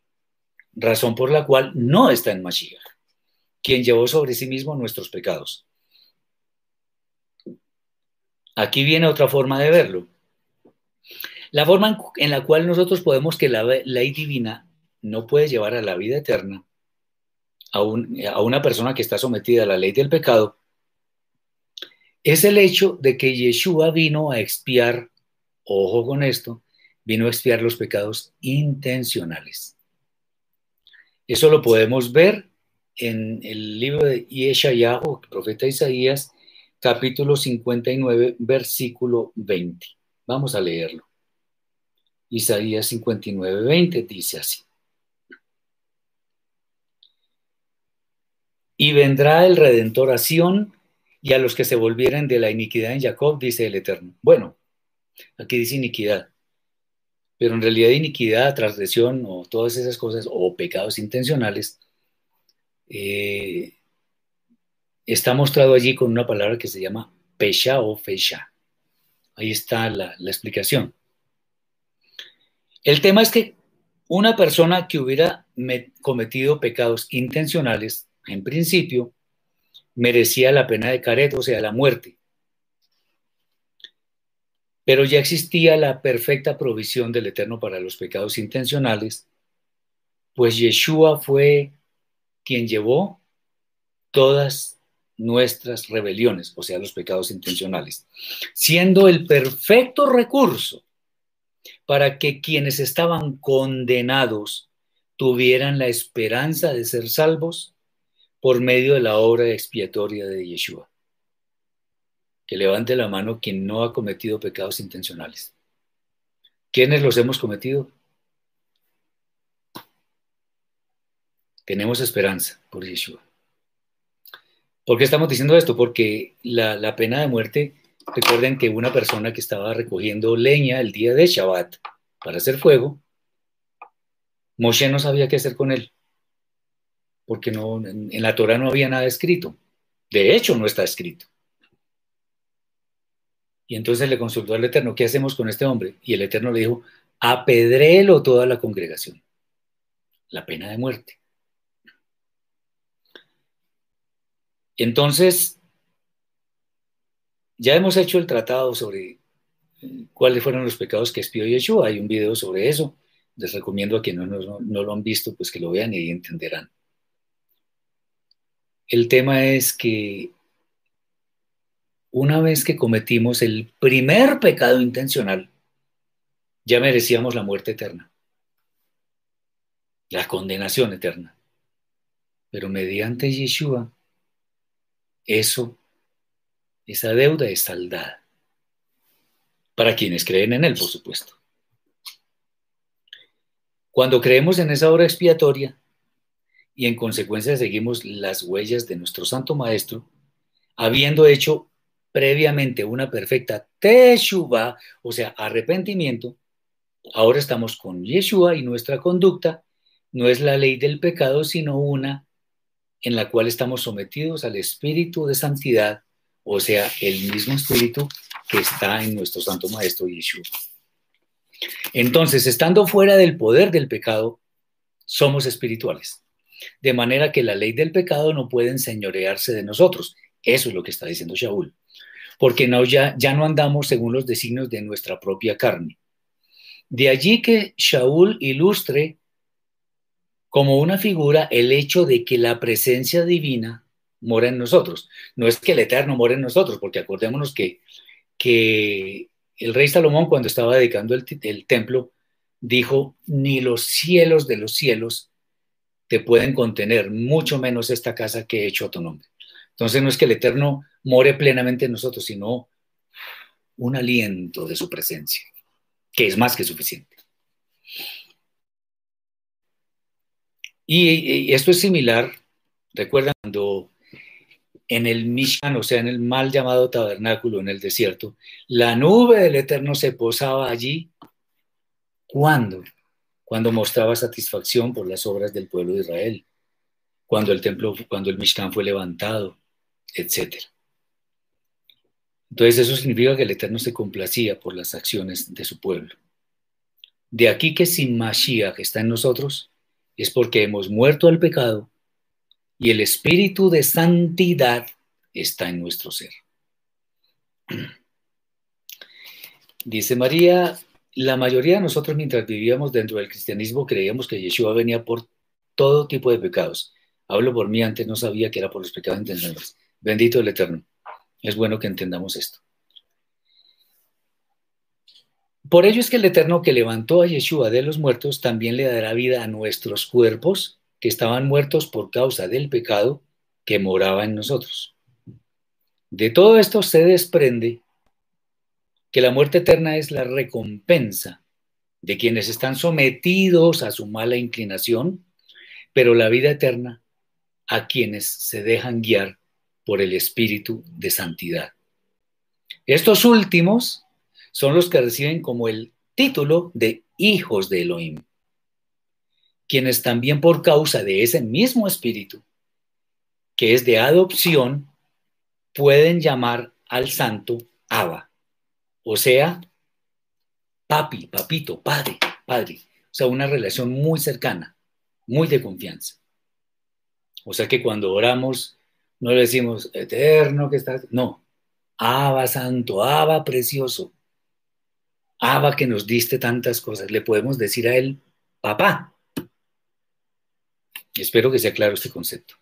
razón por la cual no está en Mashiach, quien llevó sobre sí mismo nuestros pecados. Aquí viene otra forma de verlo. La forma en la cual nosotros podemos que la ley divina no puede llevar a la vida eterna a, una persona que está sometida a la ley del pecado es el hecho de que Yeshua vino a expiar, ojo con esto, vino a expiar los pecados intencionales. Eso lo podemos ver en el libro de Yeshayahu, profeta Isaías, capítulo 59, versículo 20. Vamos a leerlo. Isaías 59, 20 dice así. Y vendrá el Redentor a Sión y a los que se volvieren de la iniquidad en Jacob, dice el Eterno. Bueno, aquí dice iniquidad, pero en realidad iniquidad, transgresión o todas esas cosas, o pecados intencionales, eh, está mostrado allí con una palabra que se llama pesha o fecha. Ahí está la, la explicación. El tema es que una persona que hubiera cometido pecados intencionales, en principio, merecía la pena de caret, o sea, la muerte. Pero ya existía la perfecta provisión del Eterno para los pecados intencionales, pues Yeshua fue quien llevó todas nuestras rebeliones, o sea, los pecados intencionales, siendo el perfecto recurso para que quienes estaban condenados tuvieran la esperanza de ser salvos por medio de la obra expiatoria de Yeshua. Que levante la mano quien no ha cometido pecados intencionales. ¿Quiénes los hemos cometido? Tenemos esperanza por Yeshua. ¿Por qué estamos diciendo esto? Porque la, pena de muerte, recuerden que una persona que estaba recogiendo leña el día de Shabbat para hacer fuego, Moshe no sabía qué hacer con él, porque no, en, la Torah no había nada escrito. De hecho, no está escrito. Y entonces le consultó al Eterno, ¿qué hacemos con este hombre? Y el Eterno le dijo, apedréelo toda la congregación. La pena de muerte. Entonces, ya hemos hecho el tratado sobre eh, cuáles fueron los pecados que espió Yeshua. Hay un video sobre eso. Les recomiendo a quienes no, lo han visto, pues que lo vean y entenderán. El tema es que una vez que cometimos el primer pecado intencional, ya merecíamos la muerte eterna, la condenación eterna. Pero mediante Yeshua eso, esa deuda es saldada. Para quienes creen en Él, por supuesto. Cuando creemos en esa obra expiatoria y en consecuencia seguimos las huellas de nuestro Santo Maestro, habiendo hecho previamente una perfecta teshuva, o sea, arrepentimiento, ahora estamos con Yeshua y nuestra conducta no es la ley del pecado, sino una en la cual estamos sometidos al Espíritu de Santidad, o sea, el mismo Espíritu que está en nuestro Santo Maestro Yeshua. Entonces, estando fuera del poder del pecado, somos espirituales. De manera que la ley del pecado no puede enseñorearse de nosotros. Eso es lo que está diciendo Shaul. Porque no, ya, ya no andamos según los designios de nuestra propia carne. De allí que Shaul ilustre como una figura el hecho de que la presencia divina mora en nosotros. No es que el Eterno mora en nosotros, porque acordémonos que, que el rey Salomón cuando estaba dedicando el, el templo dijo, ni los cielos de los cielos te pueden contener, mucho menos esta casa que he hecho a tu nombre. Entonces no es que el Eterno more plenamente en nosotros, sino un aliento de su presencia, que es más que suficiente. Y, esto es similar, recuerdan cuando en el Mishkan, o sea, en el mal llamado tabernáculo en el desierto, la nube del Eterno se posaba allí. ¿Cuándo? Cuando mostraba satisfacción por las obras del pueblo de Israel, cuando el templo, cuando el Mishkan fue levantado, etc. Entonces eso significa que el Eterno se complacía por las acciones de su pueblo. De aquí que sin Mashiach está en nosotros, es porque hemos muerto al pecado y el espíritu de santidad está en nuestro ser. Dice María, la mayoría de nosotros mientras vivíamos dentro del cristianismo creíamos que Yeshua venía por todo tipo de pecados. Hablo por mí, antes no sabía que era por los pecados intencionales. Bendito el Eterno. Es bueno que entendamos esto. Por ello es que el Eterno que levantó a Yeshua de los muertos también le dará vida a nuestros cuerpos que estaban muertos por causa del pecado que moraba en nosotros. De todo esto se desprende que la muerte eterna es la recompensa de quienes están sometidos a su mala inclinación, pero la vida eterna a quienes se dejan guiar por el Espíritu de Santidad. Estos últimos son los que reciben como el título de hijos de Elohim, quienes también por causa de ese mismo Espíritu, que es de adopción, pueden llamar al santo Abba, o sea, papi, papito, padre, padre, o sea, una relación muy cercana, muy de confianza. O sea que cuando oramos, no le decimos, eterno que estás, no, Abba santo, Abba precioso, Abba que nos diste tantas cosas, le podemos decir a él, papá. Espero que sea claro este concepto.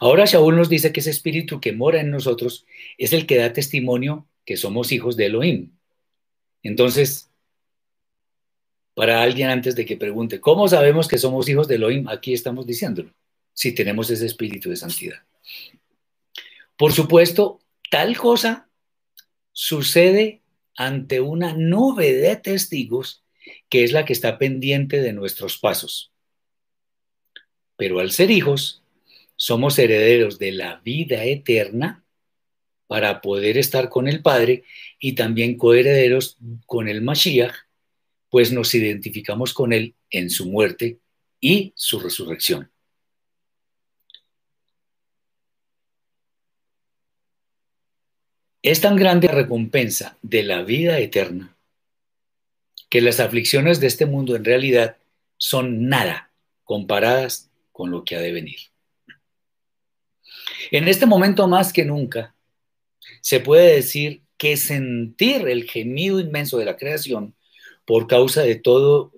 Ahora Shaul nos dice que ese espíritu que mora en nosotros es el que da testimonio que somos hijos de Elohim. Entonces, para alguien antes de que pregunte, ¿cómo sabemos que somos hijos de Elohim? Aquí estamos diciéndolo, si tenemos ese espíritu de santidad. Por supuesto, tal cosa sucede ante una nube de testigos que es la que está pendiente de nuestros pasos. Pero al ser hijos, somos herederos de la vida eterna para poder estar con el Padre y también coherederos con el Mashiach, pues nos identificamos con él en su muerte y su resurrección. Es tan grande la recompensa de la vida eterna que las aflicciones de este mundo en realidad son nada comparadas con lo que ha de venir. En este momento más que nunca, se puede decir que sentir el gemido inmenso de la creación por causa de todo,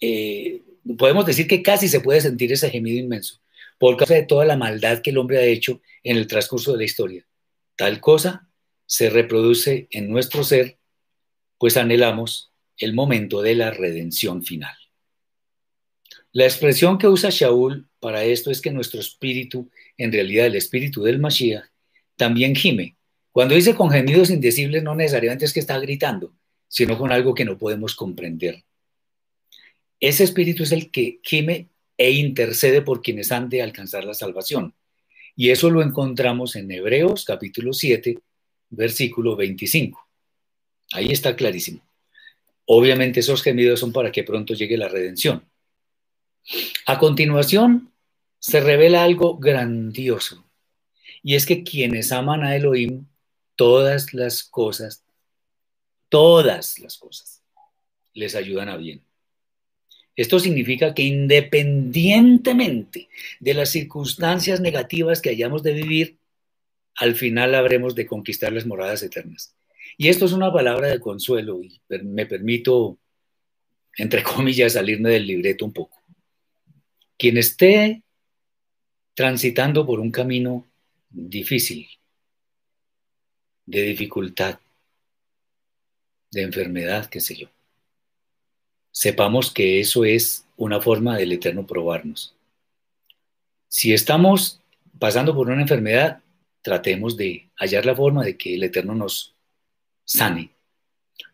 eh, podemos decir que casi se puede sentir ese gemido inmenso por causa de toda la maldad que el hombre ha hecho en el transcurso de la historia. Tal cosa se reproduce en nuestro ser, pues anhelamos el momento de la redención final. La expresión que usa Shaul para esto es que nuestro espíritu, en realidad el espíritu del Mashiach, también gime. Cuando dice con gemidos indecibles, no necesariamente es que está gritando, sino con algo que no podemos comprender. Ese espíritu es el que gime e intercede por quienes han de alcanzar la salvación. Y eso lo encontramos en Hebreos capítulo 7, versículo 25. Ahí está clarísimo. Obviamente esos gemidos son para que pronto llegue la redención. A continuación, se revela algo grandioso. Y es que quienes aman a Elohim, todas las cosas, todas las cosas, les ayudan a bien. Esto significa que independientemente de las circunstancias negativas que hayamos de vivir, al final habremos de conquistar las moradas eternas. Y esto es una palabra de consuelo y me permito, entre comillas, salirme del libreto un poco. Quien esté transitando por un camino difícil, de dificultad, de enfermedad, qué sé yo, sepamos que eso es una forma del Eterno probarnos. Si estamos pasando por una enfermedad, tratemos de hallar la forma de que el Eterno nos sane.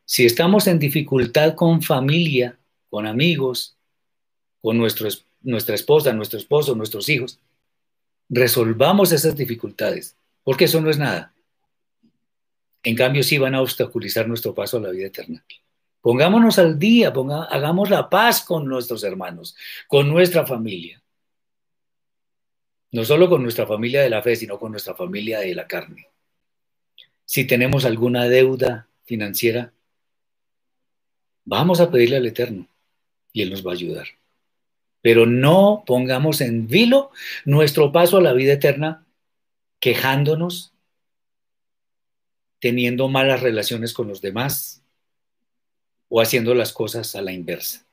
Si estamos en dificultad con familia, con amigos, con nuestra esposa, nuestro esposo, nuestros hijos, resolvamos esas dificultades, porque eso no es nada. En cambio, sí van a obstaculizar nuestro paso a la vida eterna. Pongámonos al día, hagamos la paz con nuestros hermanos, con nuestra familia. No solo con nuestra familia de la fe, sino con nuestra familia de la carne. Si tenemos alguna deuda financiera, vamos a pedirle al Eterno y Él nos va a ayudar pero no pongamos en vilo nuestro paso a la vida eterna quejándonos teniendo malas relaciones con los demás o haciendo las cosas a la inversa.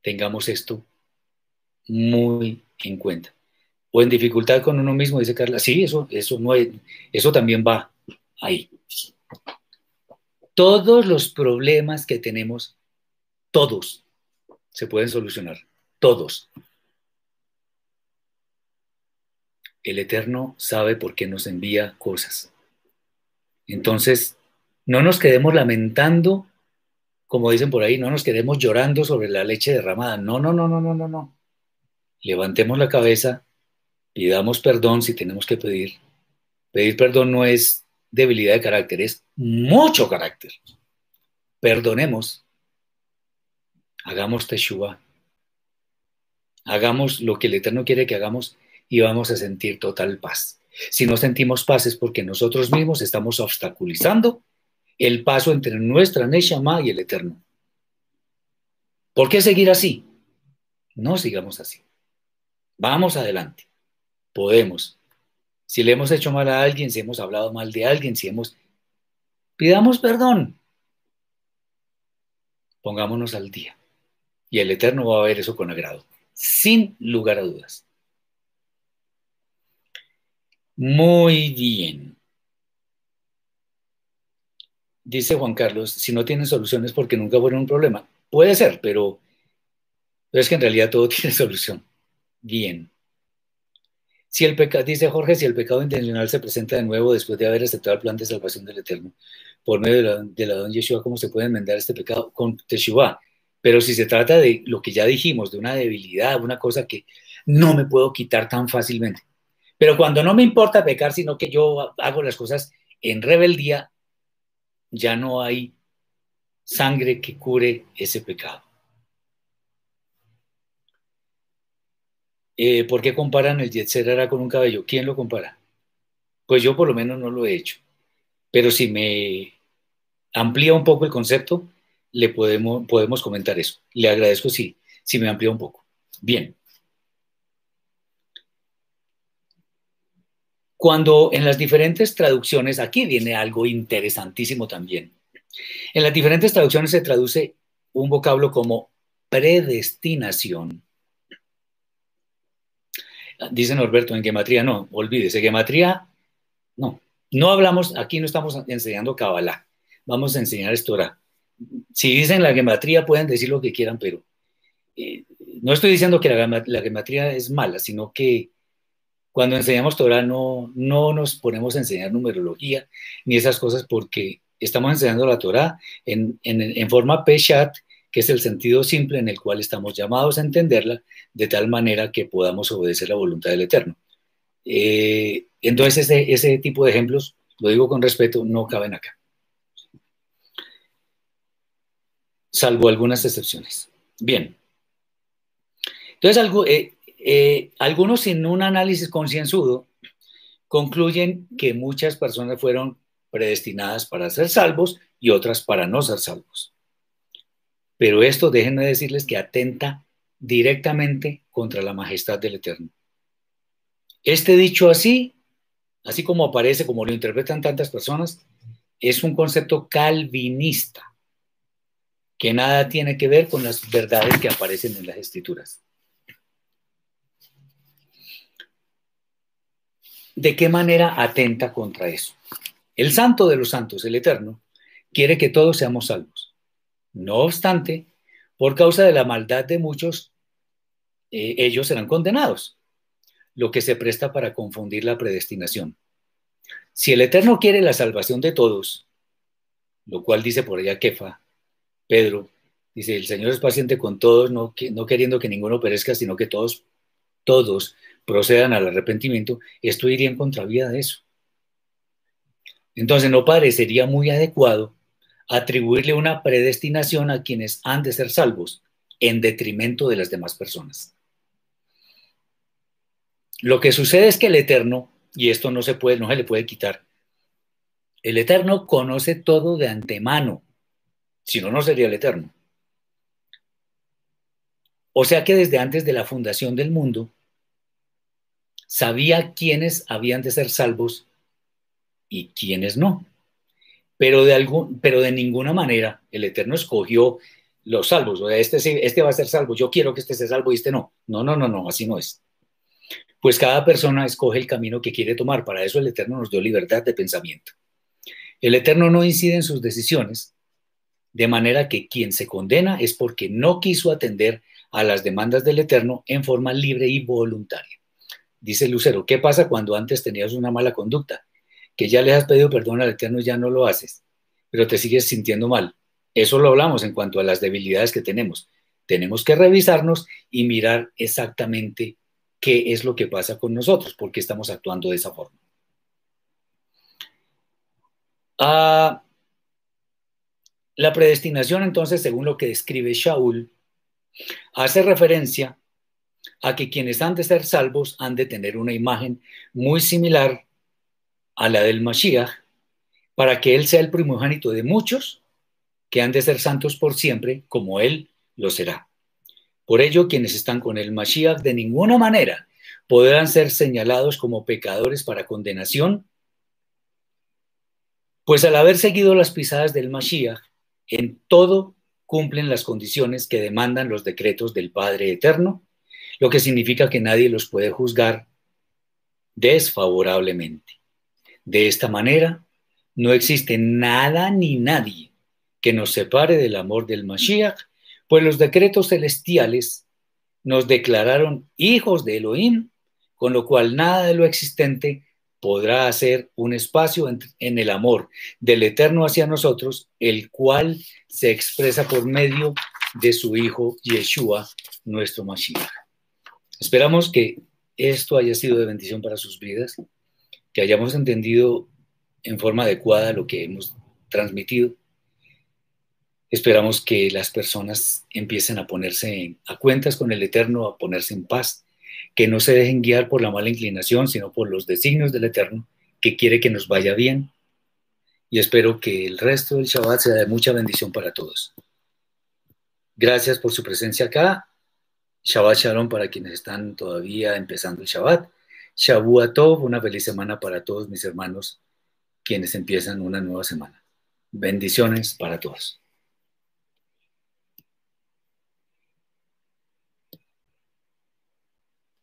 Tengamos esto muy en cuenta. O en dificultad con uno mismo, dice Carla. Sí, eso, eso, no eso también va ahí. Todos los problemas que tenemos, todos, se pueden solucionar. Todos. El Eterno sabe por qué nos envía cosas. Entonces, no nos quedemos lamentando, como dicen por ahí, no nos quedemos llorando sobre la leche derramada. No, no, no, no, no, no, no. Levantemos la cabeza, pidamos perdón si tenemos que pedir. Pedir perdón no es debilidad de carácter, es mucho carácter. Perdonemos. Hagamos teshuva. Hagamos lo que el Eterno quiere que hagamos y vamos a sentir total paz. Si no sentimos paz es porque nosotros mismos estamos obstaculizando el paso entre nuestra Neshama y el Eterno. ¿Por qué seguir así? No sigamos así. Vamos adelante. Podemos. Si le hemos hecho mal a alguien, si hemos hablado mal de alguien, si hemos... Pidamos perdón. Pongámonos al día. Y el Eterno va a ver eso con agrado, sin lugar a dudas. Muy bien. Dice Juan Carlos, si no tienen soluciones porque nunca fueron un problema. Puede ser, pero, es que en realidad todo tiene solución. Bien. Si el pecado, dice Jorge, si el pecado intencional se presenta de nuevo después de haber aceptado el plan de salvación del Eterno, por medio de la, de la don Yeshua, ¿cómo se puede enmendar este pecado? Con Teshuvah. Pero si se trata de lo que ya dijimos, de una debilidad, una cosa que no me puedo quitar tan fácilmente, pero cuando no me importa pecar, sino que yo hago las cosas en rebeldía, ya no hay sangre que cure ese pecado. Eh, ¿Por qué comparan el Yetzer con un cabello? ¿Quién lo compara? Pues yo por lo menos no lo he hecho. Pero si me amplía un poco el concepto, le podemos, podemos comentar eso. Le agradezco si, si me amplía un poco. Bien. Cuando en las diferentes traducciones, aquí viene algo interesantísimo también. En las diferentes traducciones se traduce un vocablo como predestinación. Dice Norberto, en gematría no, olvídese, gematría no. No hablamos, aquí no estamos enseñando Kabbalah, vamos a enseñar esto ahora. Si dicen la gematría pueden decir lo que quieran, pero eh, no estoy diciendo que la, la gematría es mala, sino que cuando enseñamos Torah no, no nos ponemos a enseñar numerología ni esas cosas porque estamos enseñando la Torah en, en, forma Peshat, que es el sentido simple en el cual estamos llamados a entenderla de tal manera que podamos obedecer la voluntad del Eterno. Eh, entonces, ese, ese tipo de ejemplos, lo digo con respeto, no caben acá. Salvo algunas excepciones. Bien. Entonces, eh, eh, algunos sin un análisis concienzudo concluyen que muchas personas fueron predestinadas para ser salvos y otras para no ser salvos. Pero esto déjenme decirles que atenta directamente contra la majestad del Eterno. Este dicho así, así como aparece, como lo interpretan tantas personas, es un concepto calvinista que nada tiene que ver con las verdades que aparecen en las escrituras. ¿De qué manera atenta contra eso? El santo de los santos, el eterno, quiere que todos seamos salvos. No obstante, por causa de la maldad de muchos, eh, ellos serán condenados, lo que se presta para confundir la predestinación. Si el Eterno quiere la salvación de todos, lo cual dice por allá Kefa, Pedro, dice, el Señor es paciente con todos, no, no queriendo que ninguno perezca, sino que todos, todos procedan al arrepentimiento, esto iría en contravía de eso. Entonces no parecería muy adecuado atribuirle una predestinación a quienes han de ser salvos en detrimento de las demás personas. Lo que sucede es que el Eterno, y esto no se puede, no se le puede quitar, el Eterno conoce todo de antemano, si no, no sería el Eterno. O sea que desde antes de la fundación del mundo, sabía quiénes habían de ser salvos y quiénes no. pero de, algún, pero de ninguna manera el Eterno escogió los salvos. O sea, este, este va a ser salvo, yo quiero que este sea salvo y este no. No, no, no, no, así no es. Pues cada persona escoge el camino que quiere tomar. Para eso el Eterno nos dio libertad de pensamiento. El Eterno no incide en sus decisiones, de manera que quien se condena es porque no quiso atender a las demandas del Eterno en forma libre y voluntaria. Dice Lucero, ¿qué pasa cuando antes tenías una mala conducta? Que ya le has pedido perdón al Eterno y ya no lo haces, pero te sigues sintiendo mal. Eso lo hablamos en cuanto a las debilidades que tenemos. Tenemos que revisarnos y mirar exactamente qué es lo que pasa con nosotros, por qué estamos actuando de esa forma. Ah, la predestinación, entonces, según lo que describe Shaul, hace referencia a que quienes han de ser salvos han de tener una imagen muy similar a la del Mashiach, para que Él sea el primogénito de muchos que han de ser santos por siempre, como Él lo será. Por ello, quienes están con el Mashiach de ninguna manera podrán ser señalados como pecadores para condenación, pues al haber seguido las pisadas del Mashiach, en todo cumplen las condiciones que demandan los decretos del Padre Eterno, lo que significa que nadie los puede juzgar desfavorablemente. De esta manera, no existe nada ni nadie que nos separe del amor del Mashiach pues los decretos celestiales nos declararon hijos de Elohim, con lo cual nada de lo existente podrá hacer un espacio en, el amor del Eterno hacia nosotros, el cual se expresa por medio de su Hijo Yeshua, nuestro Mashiach. Esperamos que esto haya sido de bendición para sus vidas, que hayamos entendido en forma adecuada lo que hemos transmitido Esperamos que las personas empiecen a ponerse a cuentas con el Eterno, a ponerse en paz, que no se dejen guiar por la mala inclinación, sino por los designios del Eterno, que quiere que nos vaya bien. Y espero que el resto del Shabbat sea de mucha bendición para todos. Gracias por su presencia acá. Shabbat Shalom para quienes están todavía empezando el Shabbat. Shabu Tov, una feliz semana para todos mis hermanos quienes empiezan una nueva semana. Bendiciones para todos.